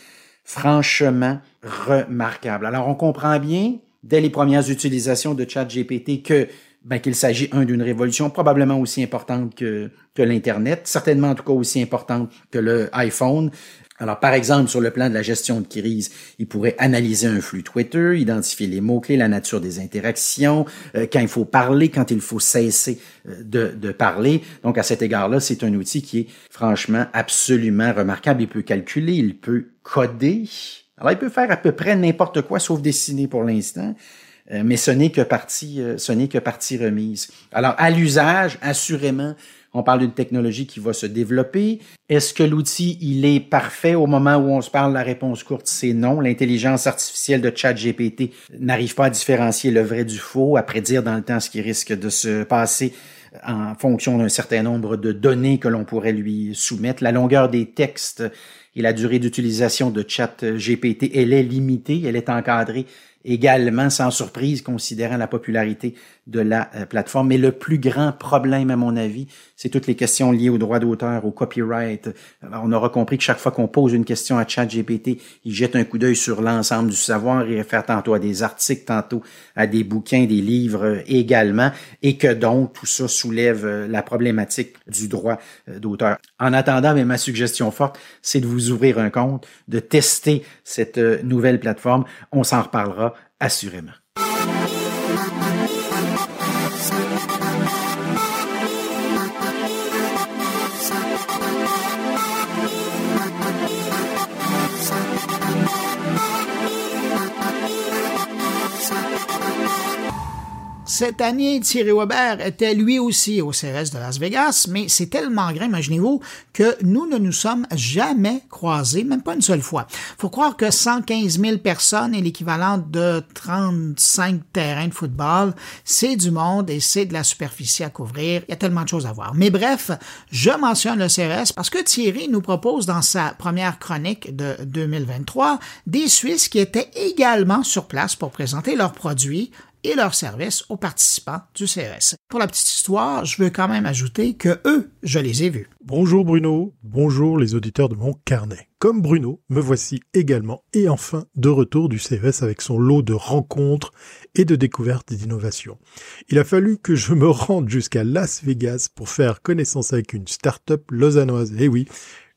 franchement remarquable. Alors on comprend bien dès les premières utilisations de ChatGPT que ben, qu'il s'agit un d'une révolution probablement aussi importante que, que l'Internet, certainement en tout cas aussi importante que le iPhone, alors, par exemple, sur le plan de la gestion de crise, il pourrait analyser un flux Twitter, identifier les mots-clés, la nature des interactions, euh, quand il faut parler, quand il faut cesser euh, de, de, parler. Donc, à cet égard-là, c'est un outil qui est franchement absolument remarquable. Il peut calculer, il peut coder. Alors, il peut faire à peu près n'importe quoi sauf dessiner pour l'instant. Euh, mais ce n'est que partie, euh, ce n'est que partie remise. Alors, à l'usage, assurément, on parle d'une technologie qui va se développer. Est-ce que l'outil, il est parfait au moment où on se parle? La réponse courte, c'est non. L'intelligence artificielle de ChatGPT n'arrive pas à différencier le vrai du faux, à prédire dans le temps ce qui risque de se passer en fonction d'un certain nombre de données que l'on pourrait lui soumettre. La longueur des textes et la durée d'utilisation de ChatGPT, elle est limitée, elle est encadrée également sans surprise considérant la popularité de la euh, plateforme. Mais le plus grand problème, à mon avis, c'est toutes les questions liées aux droits d'auteur, au copyright. on aura compris que chaque fois qu'on pose une question à ChatGPT, il jette un coup d'œil sur l'ensemble du savoir, il réfère tantôt à des articles, tantôt à des bouquins, des livres euh, également, et que donc tout ça soulève euh, la problématique du droit d'auteur. En attendant, mais ma suggestion forte, c'est de vous ouvrir un compte, de tester cette nouvelle plateforme. On s'en reparlera assurément. Cette année, Thierry Weber était lui aussi au CES de Las Vegas, mais c'est tellement grand, imaginez-vous, que nous ne nous sommes jamais croisés, même pas une seule fois. Faut croire que 115 000 personnes et l'équivalent de 35 terrains de football, c'est du monde et c'est de la superficie à couvrir. Il y a tellement de choses à voir. Mais bref, je mentionne le CES parce que Thierry nous propose dans sa première chronique de 2023 des Suisses qui étaient également sur place pour présenter leurs produits, et leurs services aux participants du CRS. Pour la petite histoire, je veux quand même ajouter que eux, je les ai vus. Bonjour Bruno, bonjour les auditeurs de mon carnet. Comme Bruno, me voici également et enfin de retour du CES avec son lot de rencontres et de découvertes d'innovations. Il a fallu que je me rende jusqu'à Las Vegas pour faire connaissance avec une start-up lausannoise. Eh oui,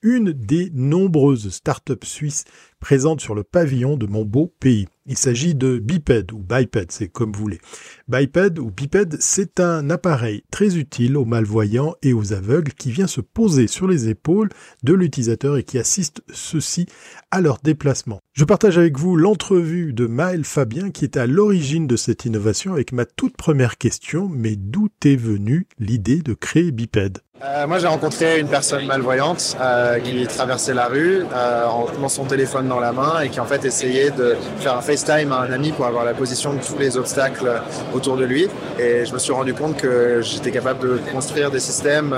une des nombreuses start-up suisses présentes sur le pavillon de mon beau pays. Il s'agit de Biped ou Biped, c'est comme vous voulez. Biped ou Biped, c'est un appareil très utile aux malvoyants et aux aveugles qui vient se poser sur les épaules de l'utilisateur et qui assiste ceux-ci à leur déplacement. Je partage avec vous l'entrevue de Maël Fabien qui est à l'origine de cette innovation avec ma toute première question, mais d'où est venue l'idée de créer Biped euh, moi, j'ai rencontré une personne malvoyante euh, qui traversait la rue euh, en tenant son téléphone la main et qui en fait essayait de faire un FaceTime à un ami pour avoir la position de tous les obstacles autour de lui. Et je me suis rendu compte que j'étais capable de construire des systèmes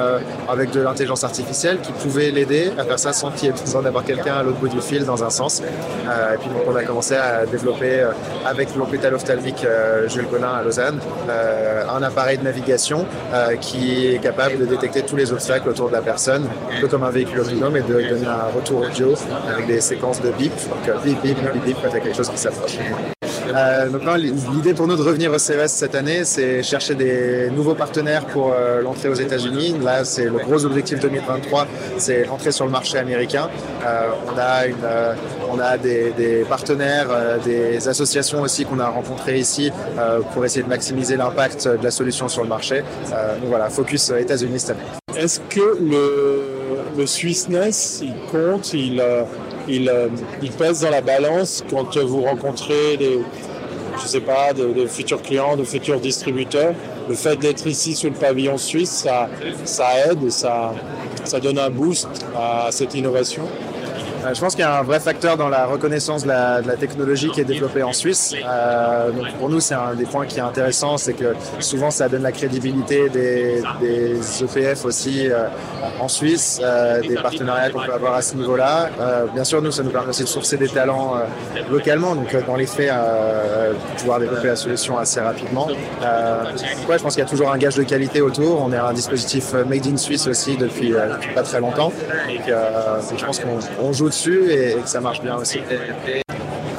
avec de l'intelligence artificielle qui pouvaient l'aider à faire ça sans qu'il y ait besoin d'avoir quelqu'un à l'autre bout du fil dans un sens. et puis donc on a commencé à développer avec l'hôpital ophtalmique Jules Gonin à Lausanne un appareil de navigation qui est capable de détecter tous les obstacles autour de la personne, un peu comme un véhicule autonome, et de donner un retour audio avec des séquences de bip, donc bip, bip, bip, bip, quand a quelque chose qui s'approche. Euh, donc l'idée pour nous de revenir au CES cette année, c'est chercher des nouveaux partenaires pour euh, l'entrée aux États-Unis. Là, c'est le gros objectif 2023, c'est l'entrée sur le marché américain. Euh, on a euh, on a des, partenaires, des associations aussi qu'on a rencontrées ici pour essayer de maximiser l'impact de la solution sur le marché. donc voilà, focus États-Unis cette année. Est-ce que le, le Swissness, il compte, il, il, il, pèse dans la balance quand vous rencontrez des, sais pas, futurs clients, de futurs distributeurs. Le fait d'être ici sous le pavillon suisse, ça, aide, ça donne un boost à cette innovation euh, je pense qu'il y a un vrai facteur dans la reconnaissance de la, technologie qui est développée en Suisse. Euh, donc pour nous, c'est un des points qui est intéressant, c'est que souvent ça donne la crédibilité des, des EPF aussi euh, en Suisse, des partenariats qu'on peut avoir à ce niveau-là. Bien sûr, nous, ça nous permet aussi de sourcer des talents localement, donc dans les faits, pouvoir développer la solution assez rapidement. ouais, je pense qu'il y a toujours un gage de qualité autour. On est un dispositif made in Suisse aussi depuis, depuis pas très longtemps. Donc, je pense qu'on joue et que ça marche bien aussi.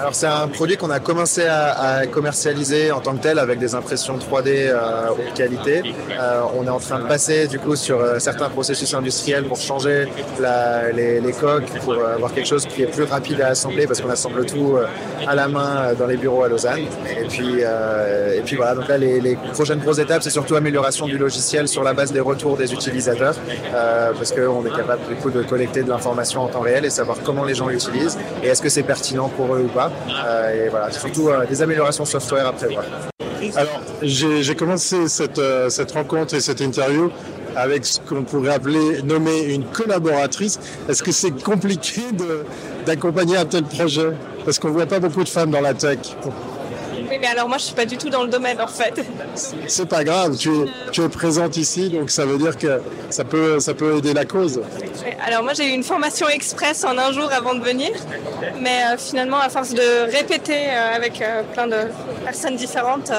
Alors c'est un produit qu'on a commencé à, à, commercialiser en tant que tel avec des impressions 3D euh, haute qualité. Euh, on est en train de passer du coup sur euh, certains processus industriels pour changer la, les, les, coques, pour avoir quelque chose qui est plus rapide à assembler parce qu'on assemble tout à la main dans les bureaux à Lausanne. Et puis, et puis voilà, donc là les, les prochaines grosses étapes c'est surtout amélioration du logiciel sur la base des retours des utilisateurs parce qu'on est capable du coup de collecter de l'information en temps réel et savoir comment les gens l'utilisent et est-ce que c'est pertinent pour eux ou pas. Euh, et voilà, surtout euh, des améliorations software à prévoir. Alors, j'ai commencé cette, euh, cette rencontre et cette interview avec ce qu'on pourrait appeler, nommer une collaboratrice. Est-ce que c'est compliqué d'accompagner un tel projet? Parce qu'on ne voit pas beaucoup de femmes dans la tech. Mais alors moi, je suis pas du tout dans le domaine, en fait. C'est pas grave, tu es, tu es présente ici, donc ça veut dire que ça peut, ça peut aider la cause. Alors moi, j'ai eu une formation express en un jour avant de venir, mais euh, finalement, à force de répéter euh, avec euh, plein de personnes différentes,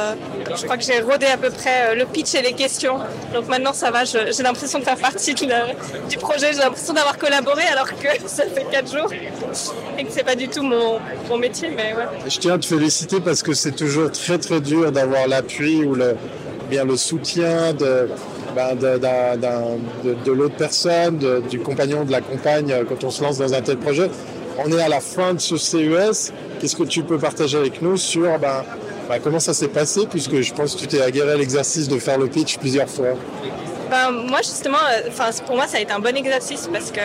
je crois que j'ai rodé à peu près le pitch et les questions. Donc maintenant, ça va, j'ai l'impression de faire partie du projet, j'ai l'impression d'avoir collaboré alors que [laughs] ça fait quatre jours et que c'est pas du tout mon, mon métier, mais ouais. Je tiens à te féliciter parce que c'est toujours très très dur d'avoir l'appui ou le, bien le soutien de, ben de, de l'autre personne, du compagnon, de la compagne euh, quand on se lance dans un tel projet. On est à la fin de ce CES. Qu'est-ce que tu peux partager avec nous sur ben, ben, comment ça s'est passé puisque je pense que tu t'es aguerré à l'exercice de faire le pitch plusieurs fois? Ben, moi justement, euh, enfin pour moi ça a été un bon exercice parce que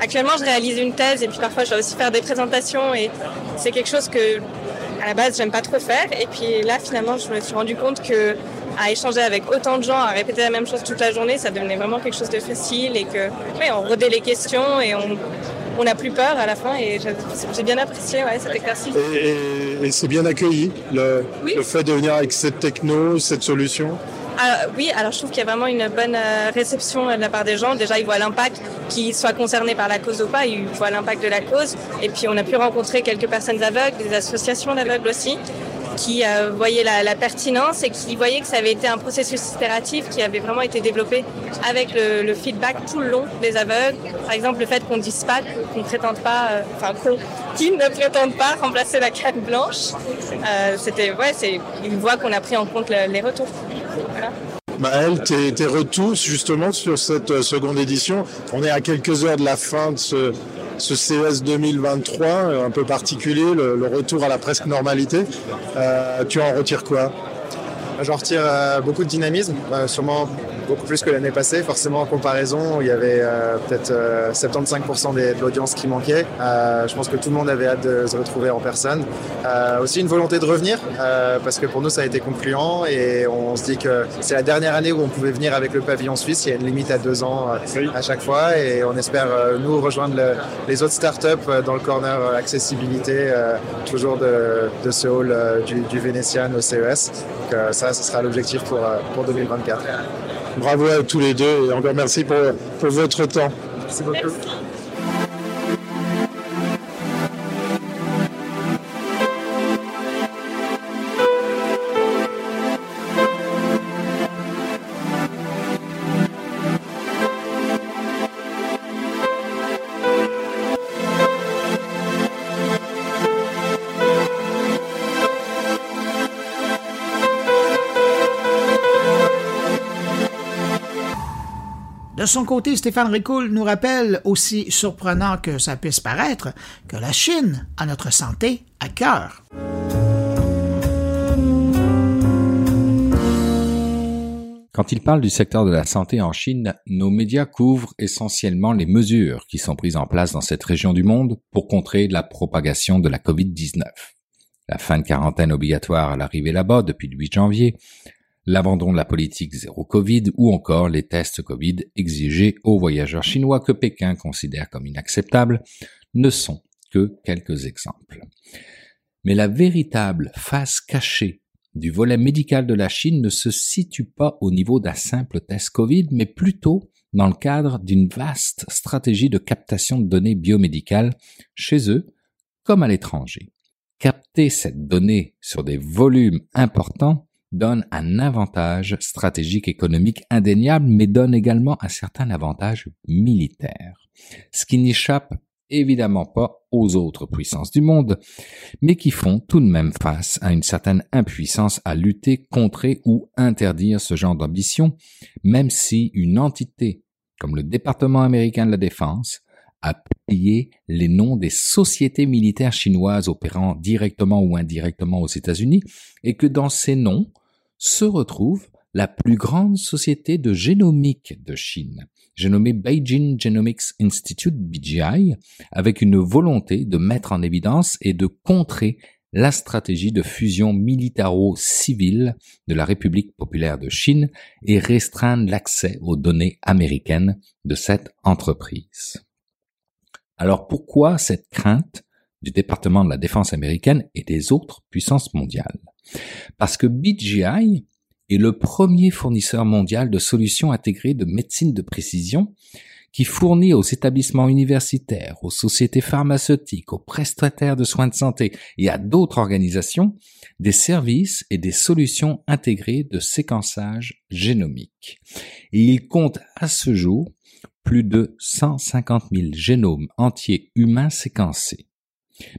actuellement je réalise une thèse et puis parfois je dois aussi faire des présentations et c'est quelque chose que à la base, j'aime pas trop faire. Et puis là, finalement, je me suis rendu compte que à échanger avec autant de gens, à répéter la même chose toute la journée, ça devenait vraiment quelque chose de facile et que, oui, on redait les questions et on, on n'a plus peur à la fin et j'ai bien apprécié ouais, cet exercice. Et, et, c'est bien accueilli, le, le fait de venir avec cette techno, cette solution? Oui, alors je trouve qu'il y a vraiment une bonne euh, réception de la part des gens. Déjà, ils voient l'impact, qu'ils soient concernés par la cause ou pas, ils voient l'impact de la cause. Et puis, on a pu rencontrer quelques personnes aveugles, des associations d'aveugles aussi, qui euh, voyaient la, pertinence et qui voyaient que ça avait été un processus itératif qui avait vraiment été développé avec le, feedback tout le long des aveugles. Par exemple, le fait qu'on dise pas, qu'on ne prétende pas, euh, enfin, qu'ils ne prétendent pas remplacer la canne blanche. C'était, ouais, c'est une voie qu'on a pris en compte les retours. Maëlle, tes, tes, retours justement sur cette euh, seconde édition. On est à quelques heures de la fin de ce, ce CES 2023, euh, un peu particulier, le, le, retour à la presque normalité. Euh, tu en retires quoi? J'en retire euh, beaucoup de dynamisme, euh, sûrement beaucoup plus que l'année passée. Forcément, en comparaison, il y avait euh, peut-être 75% de l'audience qui manquait. je pense que tout le monde avait hâte de se retrouver en personne. aussi une volonté de revenir, parce que pour nous, ça a été concluant et on se dit que c'est la dernière année où on pouvait venir avec le pavillon suisse. Il y a une limite à deux ans à chaque fois et on espère, nous, rejoindre le, les autres startups dans le corner accessibilité, toujours de, de ce hall du, du Vénétien au CES. Donc, ça, ce sera l'objectif pour, euh, pour 2024. Bravo à tous les deux et encore merci pour, votre temps. De son côté, Stéphane Ricoul nous rappelle, aussi surprenant que ça puisse paraître, que la Chine a notre santé à cœur. Quand il parle du secteur de la santé en Chine, nos médias couvrent essentiellement les mesures qui sont prises en place dans cette région du monde pour contrer la propagation de la COVID-19. La fin de quarantaine obligatoire à l'arrivée là-bas depuis le 8 janvier, l'abandon de la politique zéro Covid ou encore les tests Covid exigés aux voyageurs chinois que Pékin considère comme inacceptables ne sont que quelques exemples. Mais la véritable face cachée du volet médical de la Chine ne se situe pas au niveau d'un simple test Covid, mais plutôt dans le cadre d'une vaste stratégie de captation de données biomédicales chez eux comme à l'étranger. Capter cette donnée sur des volumes importants donne un avantage stratégique économique indéniable, mais donne également un certain avantage militaire. Ce qui n'échappe évidemment pas aux autres puissances du monde, mais qui font tout de même face à une certaine impuissance à lutter, contrer ou interdire ce genre d'ambition, même si une entité comme le département américain de la défense a publié les noms des sociétés militaires chinoises opérant directement ou indirectement aux États-Unis et que dans ces noms se retrouve la plus grande société de génomique de Chine, j'ai nommé Beijing Genomics Institute, BGI, avec une volonté de mettre en évidence et de contrer la stratégie de fusion militaro-civile de la République populaire de Chine et restreindre l'accès aux données américaines de cette entreprise. Alors pourquoi cette crainte du département de la défense américaine et des autres puissances mondiales? Parce que BGI est le premier fournisseur mondial de solutions intégrées de médecine de précision qui fournit aux établissements universitaires, aux sociétés pharmaceutiques, aux prestataires de soins de santé et à d'autres organisations des services et des solutions intégrées de séquençage génomique. Et il compte à ce jour plus de 150 000 génomes entiers humains séquencés.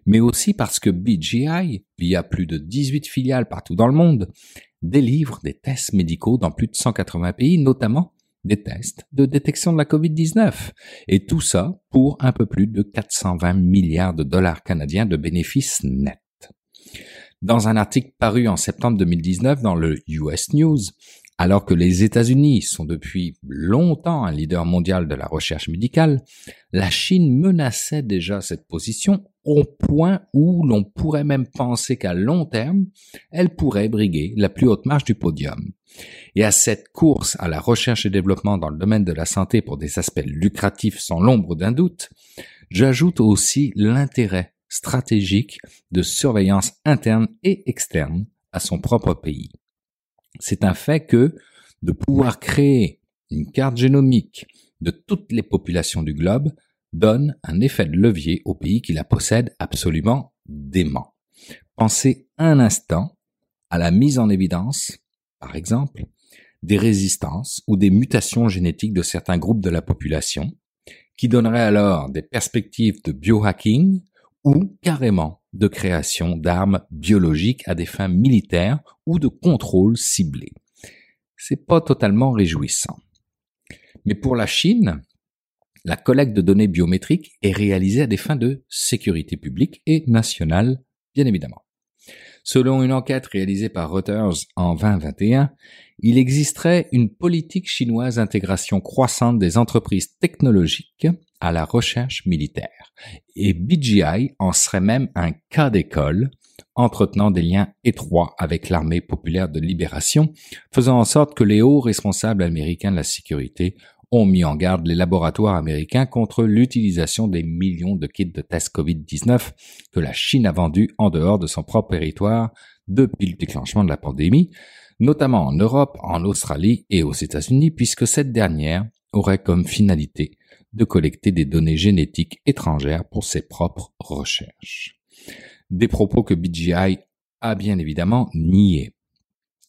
Mais aussi parce que BGI, via plus de 18 filiales partout dans le monde, délivre des tests médicaux dans plus de 180 pays, notamment des tests de détection de la COVID-19. Et tout ça pour un peu plus de 420 milliards de dollars canadiens de bénéfices nets. Dans un article paru en septembre 2019 dans le US News, alors que les États-Unis sont depuis longtemps un leader mondial de la recherche médicale, la Chine menaçait déjà cette position au point où l'on pourrait même penser qu'à long terme, elle pourrait briguer la plus haute marche du podium. Et à cette course à la recherche et développement dans le domaine de la santé pour des aspects lucratifs sans l'ombre d'un doute, j'ajoute aussi l'intérêt stratégique de surveillance interne et externe à son propre pays c'est un fait que de pouvoir créer une carte génomique de toutes les populations du globe donne un effet de levier aux pays qui la possèdent absolument dément. Pensez un instant à la mise en évidence, par exemple, des résistances ou des mutations génétiques de certains groupes de la population, qui donneraient alors des perspectives de biohacking ou carrément de création d'armes biologiques à des fins militaires ou de contrôle ciblé. C'est pas totalement réjouissant. Mais pour la Chine, la collecte de données biométriques est réalisée à des fins de sécurité publique et nationale, bien évidemment. Selon une enquête réalisée par Reuters en 2021, il existerait une politique chinoise d'intégration croissante des entreprises technologiques à la recherche militaire. Et BGI en serait même un cas d'école, entretenant des liens étroits avec l'armée populaire de libération, faisant en sorte que les hauts responsables américains de la sécurité ont mis en garde les laboratoires américains contre l'utilisation des millions de kits de tests Covid-19 que la Chine a vendus en dehors de son propre territoire depuis le déclenchement de la pandémie, notamment en Europe, en Australie et aux États-Unis, puisque cette dernière aurait comme finalité de collecter des données génétiques étrangères pour ses propres recherches. Des propos que BGI a bien évidemment niés.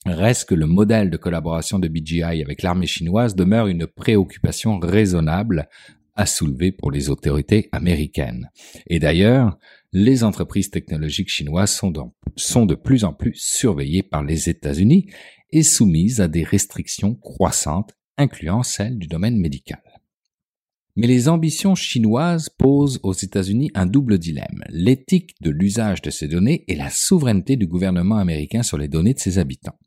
Reste que le modèle de collaboration de BGI avec l'armée chinoise demeure une préoccupation raisonnable à soulever pour les autorités américaines. Et d'ailleurs, les entreprises technologiques chinoises sont, de plus en plus surveillées par les États-Unis et soumises à des restrictions croissantes, incluant celles du domaine médical. Mais les ambitions chinoises posent aux États-Unis un double dilemme, l'éthique de l'usage de ces données et la souveraineté du gouvernement américain sur les données de ses habitants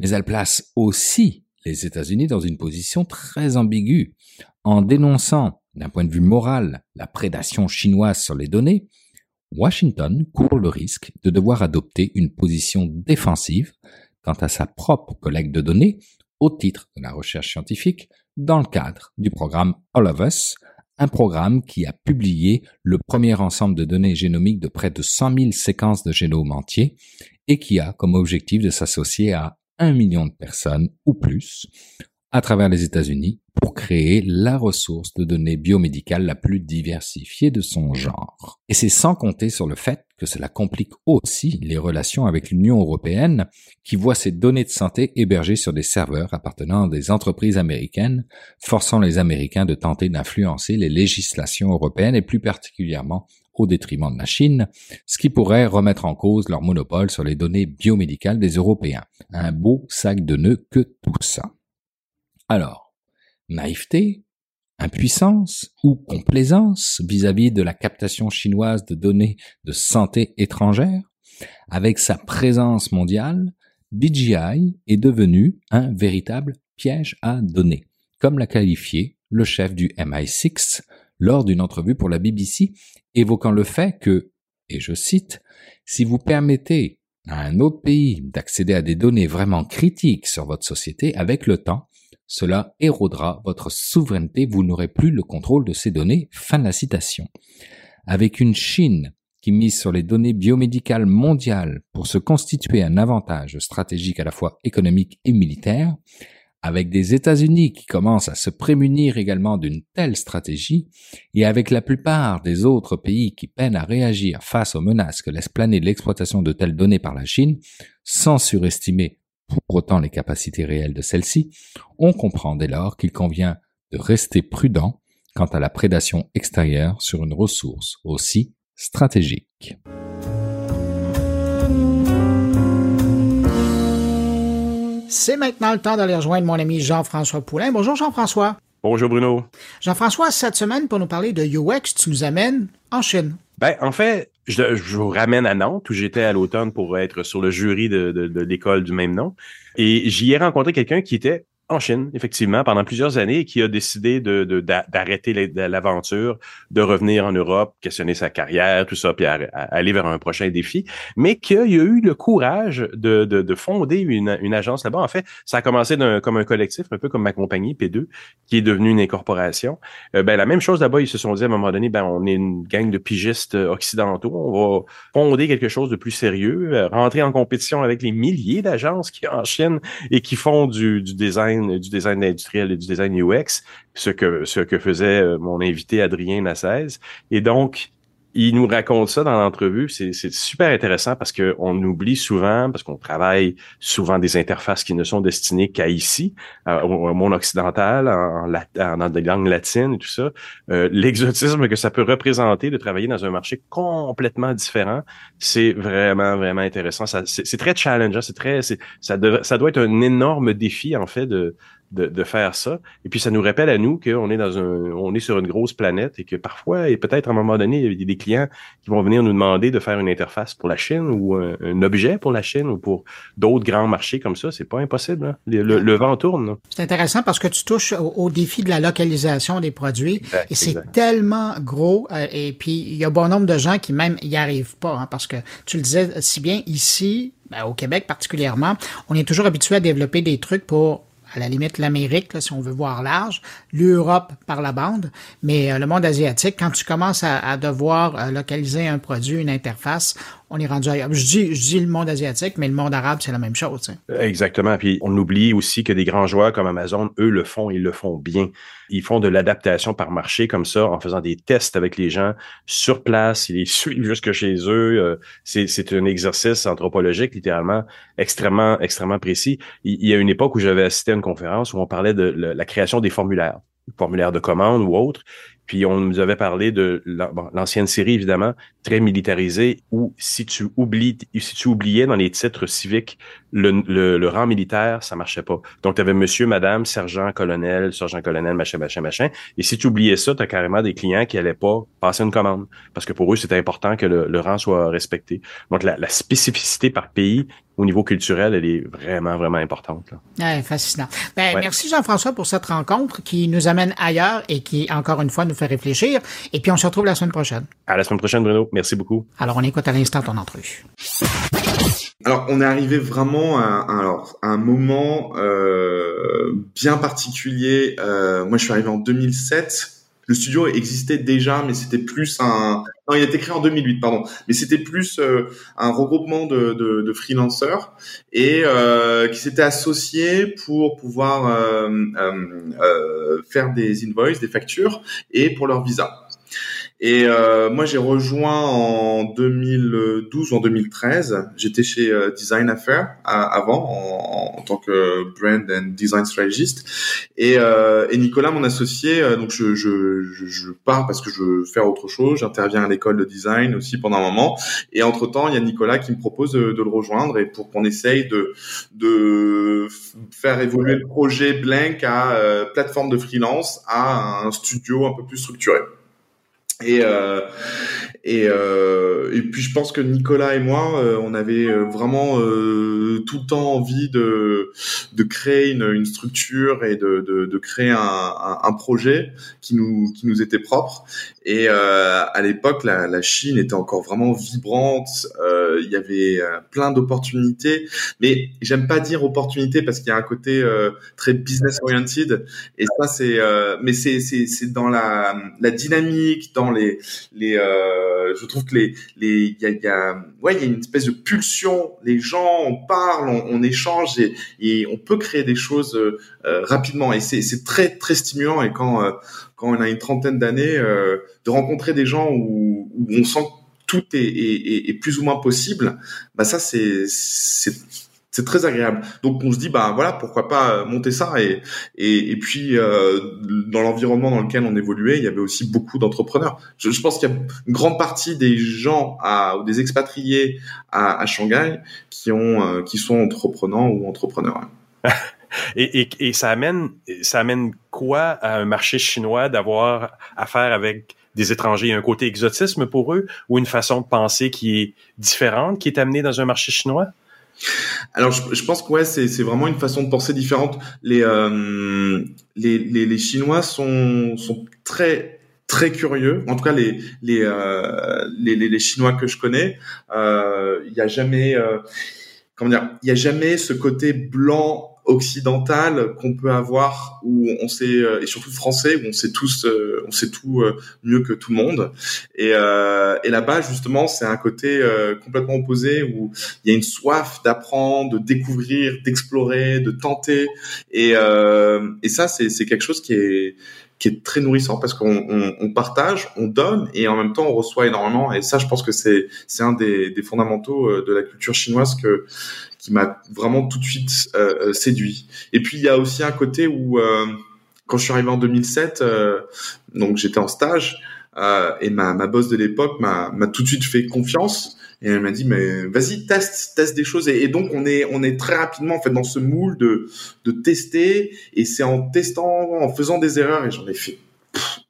mais elle place aussi les États-Unis dans une position très ambiguë. En dénonçant, d'un point de vue moral, la prédation chinoise sur les données, Washington court le risque de devoir adopter une position défensive quant à sa propre collecte de données au titre de la recherche scientifique dans le cadre du programme All of Us, un programme qui a publié le premier ensemble de données génomiques de près de 100 000 séquences de génome entier et qui a comme objectif de s'associer à un million de personnes ou plus à travers les États-Unis pour créer la ressource de données biomédicales la plus diversifiée de son genre. Et c'est sans compter sur le fait que cela complique aussi les relations avec l'Union européenne qui voit ces données de santé hébergées sur des serveurs appartenant à des entreprises américaines, forçant les Américains de tenter d'influencer les législations européennes et plus particulièrement au détriment de la Chine, ce qui pourrait remettre en cause leur monopole sur les données biomédicales des Européens. Un beau sac de nœuds que tout ça. Alors, naïveté, impuissance ou complaisance vis-à-vis de la captation chinoise de données de santé étrangères, avec sa présence mondiale, DJI est devenu un véritable piège à données, comme l'a qualifié le chef du MI6 lors d'une entrevue pour la BBC, évoquant le fait que, et je cite, si vous permettez à un autre pays d'accéder à des données vraiment critiques sur votre société avec le temps, cela érodera votre souveraineté, vous n'aurez plus le contrôle de ces données. Fin de la citation. Avec une Chine qui mise sur les données biomédicales mondiales pour se constituer un avantage stratégique à la fois économique et militaire, avec des États-Unis qui commencent à se prémunir également d'une telle stratégie, et avec la plupart des autres pays qui peinent à réagir face aux menaces que laisse planer l'exploitation de telles données par la Chine, sans surestimer pour autant les capacités réelles de celle-ci, on comprend dès lors qu'il convient de rester prudent quant à la prédation extérieure sur une ressource aussi stratégique. C'est maintenant le temps d'aller rejoindre mon ami Jean-François Poulain. Bonjour Jean-François. Bonjour Bruno. Jean-François, cette semaine, pour nous parler de UX, tu nous amènes en Chine. Ben, en fait, je, je vous ramène à Nantes, où j'étais à l'automne pour être sur le jury de, de, de l'école du même nom. Et j'y ai rencontré quelqu'un qui était en Chine, effectivement, pendant plusieurs années, qui a décidé de, d'arrêter l'aventure, de revenir en Europe, questionner sa carrière, tout ça, puis aller vers un prochain défi, mais qu'il a eu le courage de, de, fonder une, une agence là-bas. En fait, ça a commencé comme un collectif, un peu comme ma compagnie, P2, qui est devenue une incorporation. Euh, ben, la même chose là-bas, ils se sont dit à un moment donné, ben, on est une gang de pigistes occidentaux, on va fonder quelque chose de plus sérieux, euh, rentrer en compétition avec les milliers d'agences qui en Chine et qui font du, du design du design industriel et du design UX, ce que, ce que faisait euh, mon invité Adrien Nassez. Et donc, il nous raconte ça dans l'entrevue. C'est super intéressant parce qu'on oublie souvent, parce qu'on travaille souvent des interfaces qui ne sont destinées qu'à ici, au, monde occidental, en, en, dans des langues et tout ça. Euh, l'exotisme que ça peut représenter de travailler dans un marché complètement différent, c'est vraiment, vraiment intéressant. C'est très challengeant. C'est très, ça, ça doit être un énorme défi, en fait, de, de, de, faire ça. Et puis ça nous rappelle à nous qu'on est dans un, on est sur une grosse planète et que parfois, et peut-être à un moment donné, il y a des clients qui vont venir nous demander de faire une interface pour la Chine ou un, objet pour la Chine ou pour d'autres grands marchés comme ça. C'est pas impossible. Hein. Le, vent tourne. C'est intéressant parce que tu touches au, défi de la localisation des produits et c'est tellement gros. Euh, et puis il y a bon nombre de gens qui même y arrivent pas hein, parce que tu le disais si bien ici. Ben, au Québec particulièrement, on est toujours habitué à développer des trucs pour à la limite l'Amérique, si on veut voir large, l'Europe par la bande, mais euh, le monde asiatique, quand tu commences à, devoir euh, localiser un produit, une interface, on est rendu ailleurs. Je dis, je dis le monde asiatique, mais le monde arabe, c'est la même chose. Exactement. Puis on oublie aussi que des grands joueurs comme Amazon, eux le font, ils le font bien. Ils font de l'adaptation par marché comme ça, en faisant des tests avec les gens sur place, ils les [laughs] suivent jusque chez eux. Euh, c'est un exercice anthropologique, littéralement, extrêmement, extrêmement précis. Il y a une époque où j'avais assisté à une conférence où on parlait de la création des formulaires formulaires de commande ou autres. Puis on nous avait parlé de l'ancienne série, évidemment, très militarisée, où si tu oublies, si tu oubliais dans les titres civiques le, rang militaire, ça marchait pas. Donc, tu avais monsieur, madame, sergent, colonel, sergent, colonel, machin, machin, machin. Et si tu oubliais ça, tu as carrément des clients qui allaient pas passer une commande. Parce que pour eux, c'était important que le, rang soit respecté. Donc, la, spécificité par pays au niveau culturel, elle est vraiment, vraiment importante. Là. fascinant. Ben, Merci Jean-François pour cette rencontre qui nous amène ailleurs et qui, encore une fois, nous fait réfléchir. Et puis, on se retrouve la semaine prochaine. À la semaine prochaine, Bruno. Merci beaucoup. Alors, on écoute à l'instant ton entrevue. Alors, on est arrivé vraiment à, alors, un moment euh, bien particulier. Euh, moi, je suis arrivé en 2007. Le studio existait déjà, mais c'était plus un. Non, il a été créé en 2008, pardon. Mais c'était plus euh, un regroupement de, de, de freelancers et euh, qui s'étaient associés pour pouvoir euh, euh, faire des invoices, des factures et pour leur visa. Et euh, moi, j'ai rejoint en 2012 ou en 2013. J'étais chez euh, Design Affair avant, en, tant que brand and design strategist. Et, euh, et Nicolas, mon associé, euh, donc je, je, je, pars parce que je veux faire autre chose. J'interviens à l'école de design aussi pendant un moment. Et entre temps, il y a Nicolas qui me propose de, de le rejoindre et pour qu'on essaye de, de faire évoluer le projet Blank à euh, plateforme de freelance à un studio un peu plus structuré. Et, euh, et, euh, et puis je pense que Nicolas et moi, euh, on avait euh, vraiment euh, tout le temps envie de, de créer une, une structure et de, de, de créer un, un, projet qui nous, qui nous était propre. Et euh, à l'époque, la, la, Chine était encore vraiment vibrante. il y avait plein d'opportunités, mais j'aime pas dire opportunités parce qu'il y a un côté très business oriented. Et ça, c'est, mais c'est, c'est, c'est dans la, la dynamique, les, les euh, je trouve que les, les, il y a, ouais, il y a une espèce de pulsion. Les gens, on parle, on, échange et, on peut créer des choses euh, rapidement. Et c'est, c'est très, très stimulant. Et quand, euh, quand on a une trentaine d'années, euh, de rencontrer des gens où, on sent que tout est, est, est, plus ou moins possible, bah ça, c'est c'est très agréable. Donc on se dit bah voilà pourquoi pas monter ça et et, et puis euh, dans l'environnement dans lequel on évoluait il y avait aussi beaucoup d'entrepreneurs. Je, je, pense qu'il y a une grande partie des gens à, ou des expatriés à, à Shanghai qui ont euh, qui sont entreprenants ou entrepreneurs. [laughs] et, et, et ça amène ça amène quoi à un marché chinois d'avoir affaire avec des étrangers, un côté exotisme pour eux ou une façon de penser qui est différente qui est amenée dans un marché chinois? Alors, je, pense que ouais, c'est vraiment une façon de penser différente. Les, euh, les, les, les, Chinois sont, sont très très curieux. En tout cas, les les euh, les, Chinois que je connais, euh, il euh, y a jamais comment dire, il a jamais ce côté blanc occidentale qu'on peut avoir où on sait euh, et surtout français où on sait tous euh, on sait tout euh, mieux que tout le monde et, et là-bas justement c'est un côté complètement opposé où il y a une soif d'apprendre de découvrir d'explorer de tenter et et ça c'est quelque chose qui est qui est très nourrissant parce qu'on on, on, partage, on donne et en même temps on reçoit énormément. Et ça, je pense que c'est c'est un des, des, fondamentaux de la culture chinoise que qui m'a vraiment tout de suite euh, séduit. Et puis il y a aussi un côté où euh, quand je suis arrivé en 2007, euh, donc j'étais en stage euh, et ma, ma boss de l'époque m'a tout de suite fait confiance et elle m'a dit mais vas-y teste teste des choses et, et, donc on est on est très rapidement en fait dans ce moule de de tester et c'est en testant en faisant des erreurs et j'en ai fait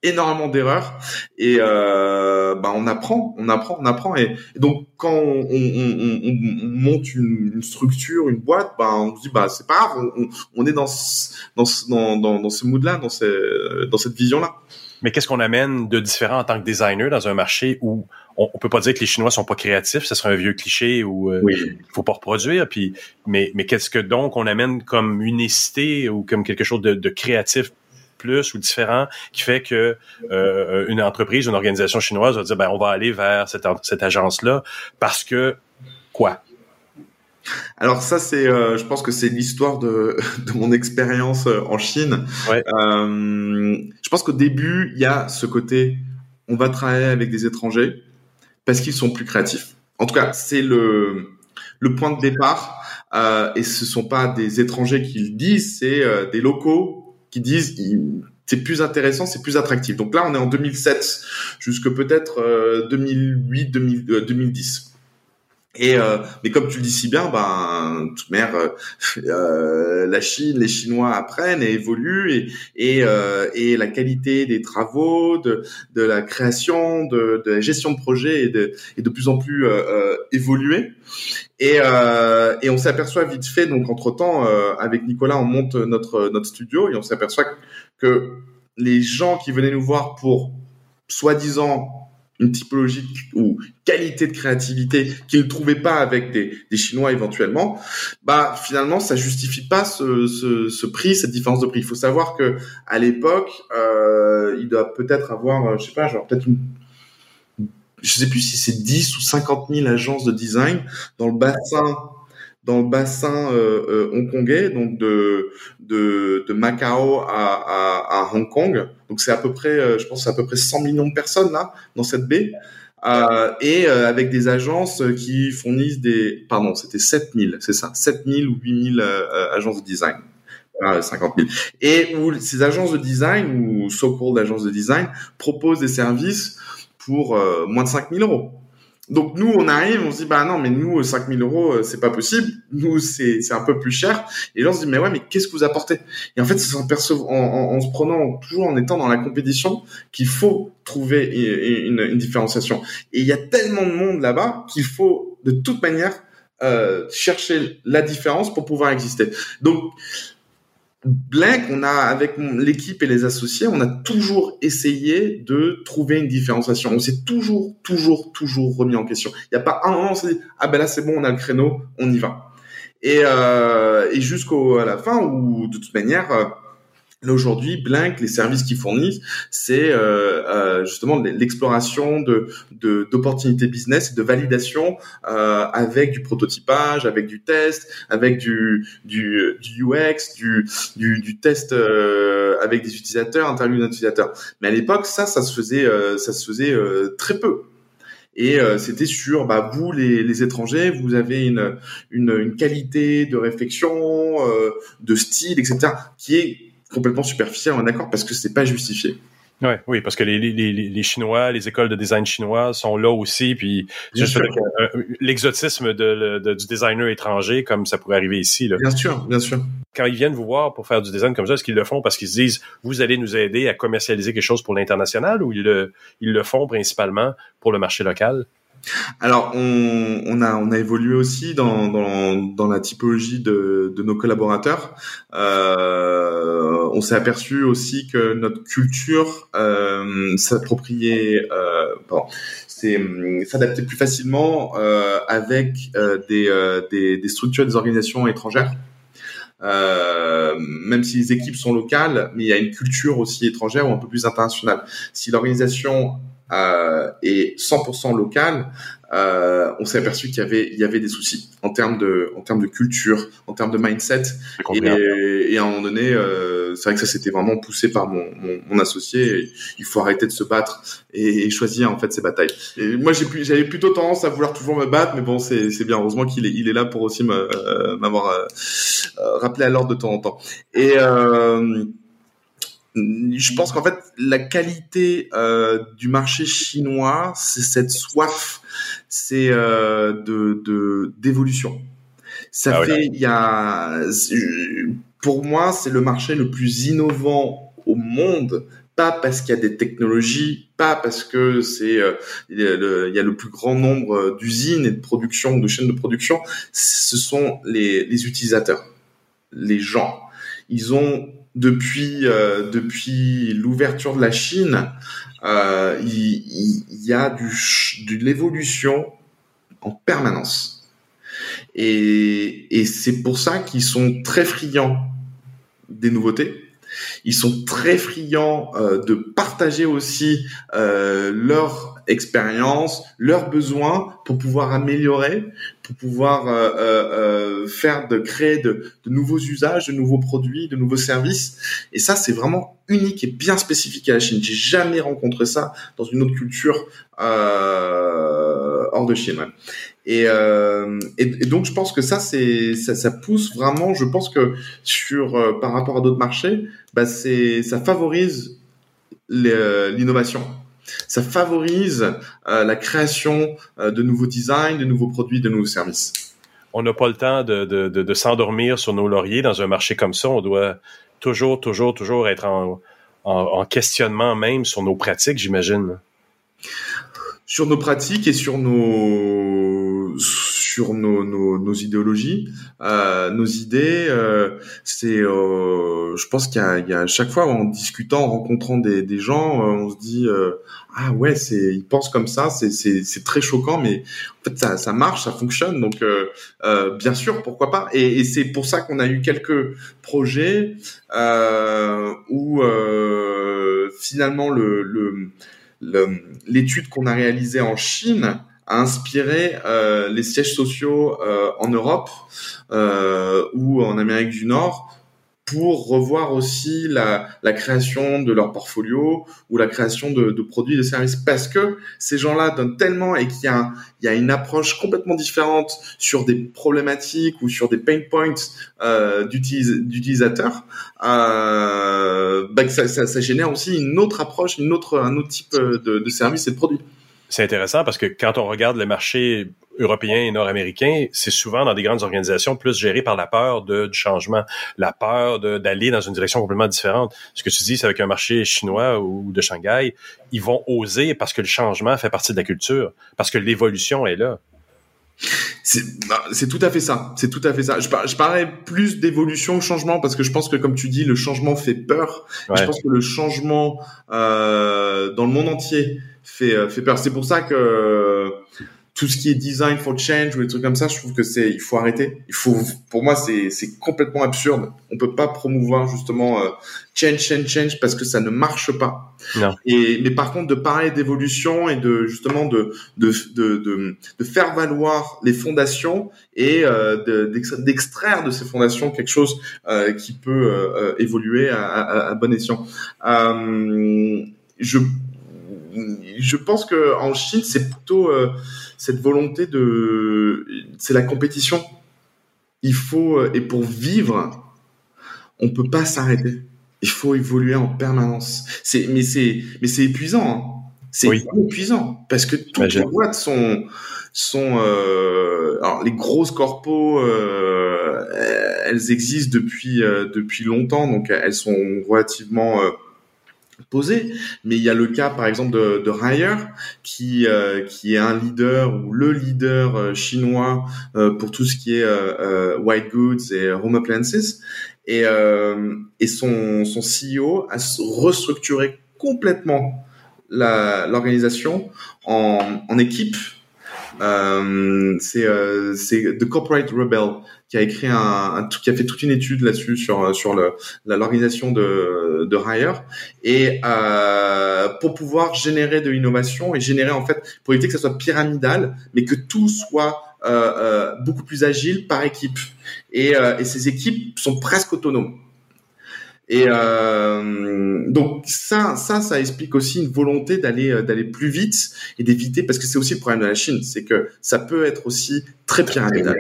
énormément d'erreurs et euh, bah on apprend, on apprend, on apprend et, et donc quand on, on, on, on monte une, une, structure, une boîte, bah on se dit bah c'est pas grave, on, est dans ce, dans ce, dans, dans, dans ce mood là, dans, ce, dans cette vision là. Mais qu'est-ce qu'on amène de différent en tant que designer dans un marché où on, on peut pas dire que les Chinois sont pas créatifs, ce serait un vieux cliché où euh, oui. faut pas reproduire. Puis, mais mais qu'est-ce que donc on amène comme unicité ou comme quelque chose de, de créatif plus ou différent qui fait que euh, une entreprise, une organisation chinoise va dire ben on va aller vers cette, cette agence là parce que quoi? Alors ça c'est, euh, je pense que c'est l'histoire de, [laughs] de mon expérience euh, en Chine. Ouais. Euh, je pense qu'au début il y a ce côté, on va travailler avec des étrangers parce qu'ils sont plus créatifs. En tout cas c'est le le point de départ. Euh, et ce sont pas des étrangers qui le disent, c'est des locaux qui disent c'est plus intéressant, c'est plus attractif. Donc là, on est en 2007 jusque peut-être euh, 2008, 2000, euh, 2010. Et euh, mais comme tu le dis si bien, ben toute mère, euh, [laughs] euh, la Chine, les Chinois apprennent et évoluent et et, euh, et la qualité des travaux, de de la création, de, de la gestion de projet est de est de plus en plus euh, évoluée. Et et on s'aperçoit vite fait donc entre temps avec Nicolas on monte notre notre studio et on s'aperçoit que les gens qui venaient nous voir pour soi-disant une typologie ou qualité de créativité qu'ils ne trouvaient pas avec des, des, Chinois éventuellement, bah finalement ça justifie pas ce, ce, ce, prix, cette différence de prix. Il faut savoir que à l'époque, euh, il doit peut-être avoir, euh, je sais pas, genre peut-être une je sais plus si c'est 10 ou 50 000 agences de design dans le bassin dans le bassin euh, euh, hongkongais, donc de, de, de Macao à, à, à, Hong Kong. Donc c'est à peu près, euh, je pense, à peu près 100 millions de personnes là dans cette baie. Euh, et euh, avec des agences qui fournissent des, pardon, c'était 7000, c'est ça, 7000 ou 8000 euh, agences de design. 50 000. Et où ces agences de design ou so-called agences de design proposent des services pour moins de 5 000 euros. Donc nous, on arrive, on se dit bah non, mais nous 5000 euros, euh, c'est pas possible. Nous, c'est un peu plus cher. Et là, on se dit mais ouais, mais qu'est-ce que vous apportez? Et en fait, c'est en, en, en, se prenant toujours en étant dans la compétition qu'il faut trouver une, une, différenciation. Et il y a tellement de monde là-bas qu'il faut de toute manière euh, chercher la différence pour pouvoir exister. Donc Blink, on a avec l'équipe et les associés, on a toujours essayé de trouver une différenciation. On s'est toujours, toujours, toujours remis en question. Il n'y a pas un moment où on s'est dit ah ben là c'est bon, on a le créneau, on y va. Et, euh, et jusqu'à la fin où de toute manière euh, aujourd'hui, Blink, les services qu'ils fournissent, c'est euh, euh, justement l'exploration de d'opportunités business et de validation euh, avec du prototypage, avec du test, avec du du, du UX, du du, du test euh, avec des utilisateurs, interview d'utilisateurs. Mais à l'époque, ça, ça se faisait euh, ça se faisait euh, très peu. Et c'était sur bah, vous les, les, étrangers, vous avez une, une, une qualité de réflexion, de style, etc., qui est complètement superficiel, on est d'accord, parce que c'est pas justifié. Ouais, oui, parce que les, les, les, Chinois, les écoles de design chinois sont là aussi, puis l'exotisme de, de, du designer étranger, comme ça pourrait arriver ici. Là. Bien sûr, bien sûr. Quand ils viennent vous voir pour faire du design comme ça, est-ce qu'ils le font parce qu'ils se disent, vous allez nous aider à commercialiser quelque chose pour l'international, ou ils le, ils le font principalement pour le marché local? Alors, on, a, évolué aussi dans, la typologie de, nos collaborateurs. Euh, on s'est aperçu aussi que notre culture euh, s'appropriait, euh, plus facilement euh, avec euh, des, des, des, structures, des organisations étrangères. même si les équipes sont locales, mais il y a une culture aussi étrangère ou un peu plus internationale. Si l'organisation euh, et 100% local, euh, on s'est aperçu qu'il y avait il y avait des soucis en termes de en termes de culture, en termes de mindset. Et, et, à un moment donné, euh, c'est vrai que ça s'était vraiment poussé par mon, mon, mon associé. il faut arrêter de se battre et, choisir en fait ses batailles. Et moi, j'ai j'avais plutôt tendance à vouloir toujours me battre, mais bon, c'est c'est bien. Heureusement qu'il est il est là pour aussi m'avoir rappelé à l'ordre de temps en temps. Et je pense qu'en fait, la qualité euh, du marché chinois, c'est cette soif, c'est euh, de d'évolution. Ça ah fait, il y a, pour moi, c'est le marché le plus innovant au monde. Pas parce qu'il y a des technologies, pas parce que c'est euh, il y a le plus grand nombre d'usines et de production, de chaînes de production. Ce sont les, les utilisateurs, les gens. Ils ont depuis euh, depuis l'ouverture de la Chine, euh, il, y a du, de l'évolution en permanence. Et, et c'est pour ça qu'ils sont très friands des nouveautés. Ils sont très friands euh, de partager aussi euh, leur expérience, leurs besoins pour pouvoir améliorer, pour pouvoir euh, euh, euh, faire de créer de, de, nouveaux usages, de nouveaux produits, de nouveaux services. Et ça, c'est vraiment unique et bien spécifique à la Chine. J'ai jamais rencontré ça dans une autre culture euh, hors de Chine. Et, euh, et, donc je pense que ça c'est ça, ça, pousse vraiment. Je pense que sur par rapport à d'autres marchés, bah c'est ça favorise l'innovation ça favorise euh, la création euh, de nouveaux designs, de nouveaux produits, de nouveaux services. On n'a pas le temps de, de, de, de s'endormir sur nos lauriers dans un marché comme ça. On doit toujours, toujours, toujours être en, en, en questionnement même sur nos pratiques, j'imagine. Sur nos pratiques et sur nos sur nos, nos, nos idéologies, euh, nos idées. Euh, c'est, euh, je pense qu'il y y a chaque fois en discutant, en rencontrant des, des gens, euh, on se dit ah ouais, c'est, ils pensent comme ça, c'est, très choquant, mais en fait ça, ça marche, ça fonctionne, donc bien sûr, pourquoi pas. Et, et c'est pour ça qu'on a eu quelques projets où finalement le, le l'étude qu'on a réalisée en Chine a inspiré euh, les sièges sociaux euh, en Europe euh, ou en Amérique du Nord pour revoir aussi la, la, création de leur portfolio ou la création de, de produits de services. Parce que ces gens-là donnent tellement et qu'il y y a une approche complètement différente sur des problématiques ou sur des pain points euh, d'utilisateurs euh, bah ça, ça, ça, génère aussi une autre approche, une autre, un autre type de, de services et de produits c'est intéressant parce que quand on regarde le marché européen et nord-américain, c'est souvent dans des grandes organisations plus gérées par la peur de, du changement, la peur d'aller dans une direction complètement différente. Ce que tu dis, c'est avec un marché chinois ou de Shanghai, ils vont oser parce que le changement fait partie de la culture, parce que l'évolution est là. C'est tout à fait ça. C'est tout à fait ça. Je, par, je parlais plus d'évolution, changement, parce que je pense que, comme tu dis, le changement fait peur. Je pense que le changement euh, dans le monde entier fait, euh, fait peur. C'est pour ça que tout ce qui est design for change ou des trucs comme ça, je trouve que c'est il faut arrêter. Il faut pour moi c'est c'est complètement absurde. On peut pas promouvoir justement euh, change change change parce que ça ne marche pas. Non. Et mais par contre de parler d'évolution et de justement de de de de, de faire valoir les fondations et euh, d'extraire de, ces fondations quelque chose euh, qui peut euh, évoluer à, à, à, bon escient. je je pense que en Chine, c'est plutôt euh, cette volonté de, c'est la compétition. Il faut euh, et pour vivre, on peut pas s'arrêter. Il faut évoluer en permanence. C'est mais c'est mais c'est épuisant. Hein. C'est épuisant parce que toutes les boîtes sont sont euh, alors les grosses corpos elles existent depuis depuis longtemps donc elles sont relativement posé, mais il y a le cas par exemple de, de Ryer qui euh, qui est un leader ou le leader euh, chinois euh, pour tout ce qui est white goods et home appliances. Et et son son CEO a restructuré complètement l'organisation en en équipe. Euh, euh, c'est The Corporate Rebel qui a écrit un, qui a fait toute une étude là-dessus sur sur le l'organisation de de et euh, pour pouvoir générer de l'innovation et générer en fait pour éviter que ça soit pyramidal mais que tout soit euh, euh, beaucoup plus agile par équipe. Et, euh, et ces équipes sont presque autonomes et euh, donc ça, ça, ça explique aussi une volonté d'aller euh, d'aller plus vite et d'éviter parce que c'est aussi le problème de la Chine, c'est que ça peut être aussi très pyramidal.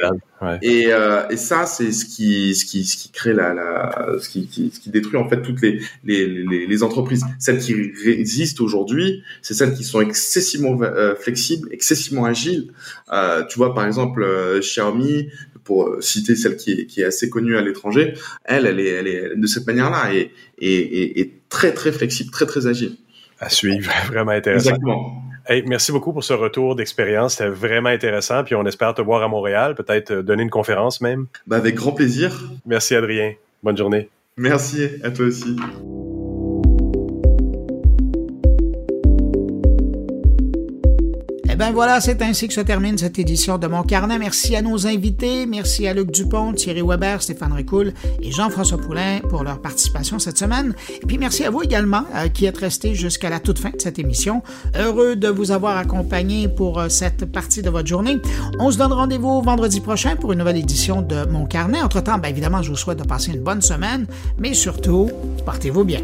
Et, euh, et ça, c'est ce qui ce qui ce qui crée la, la ce qui, qui, ce qui détruit en fait toutes les les, les, les entreprises. Celles qui résistent aujourd'hui, c'est celles qui sont excessivement euh, flexibles, excessivement agiles. Euh, tu vois par exemple Xiaomi pour euh, citer celle qui est, qui est assez connue à l'étranger, elle, elle est, elle est de cette manière-là et, et, et, très très flexible, très très agile. À suivre, [laughs] vraiment intéressant. Exactement. Hey, merci beaucoup pour ce retour d'expérience. C'était vraiment intéressant. Puis on espère te voir à Montréal, peut-être euh, donner une conférence même. Bah avec grand plaisir. Merci Adrien. Bonne journée. Merci à toi aussi. Eh bien voilà, c'est ainsi que se termine cette édition de Mon Carnet. Merci à nos invités, merci à Luc Dupont, Thierry Weber, Stéphane Ricoul et Jean-François Poulain pour leur participation cette semaine. Et puis merci à vous également euh, qui êtes restés jusqu'à la toute fin de cette émission. Heureux de vous avoir accompagné pour euh, cette partie de votre journée. On se donne rendez-vous vendredi prochain pour une nouvelle édition de Mon Carnet. Entre-temps, bien évidemment, je vous souhaite de passer une bonne semaine, mais surtout, portez-vous bien.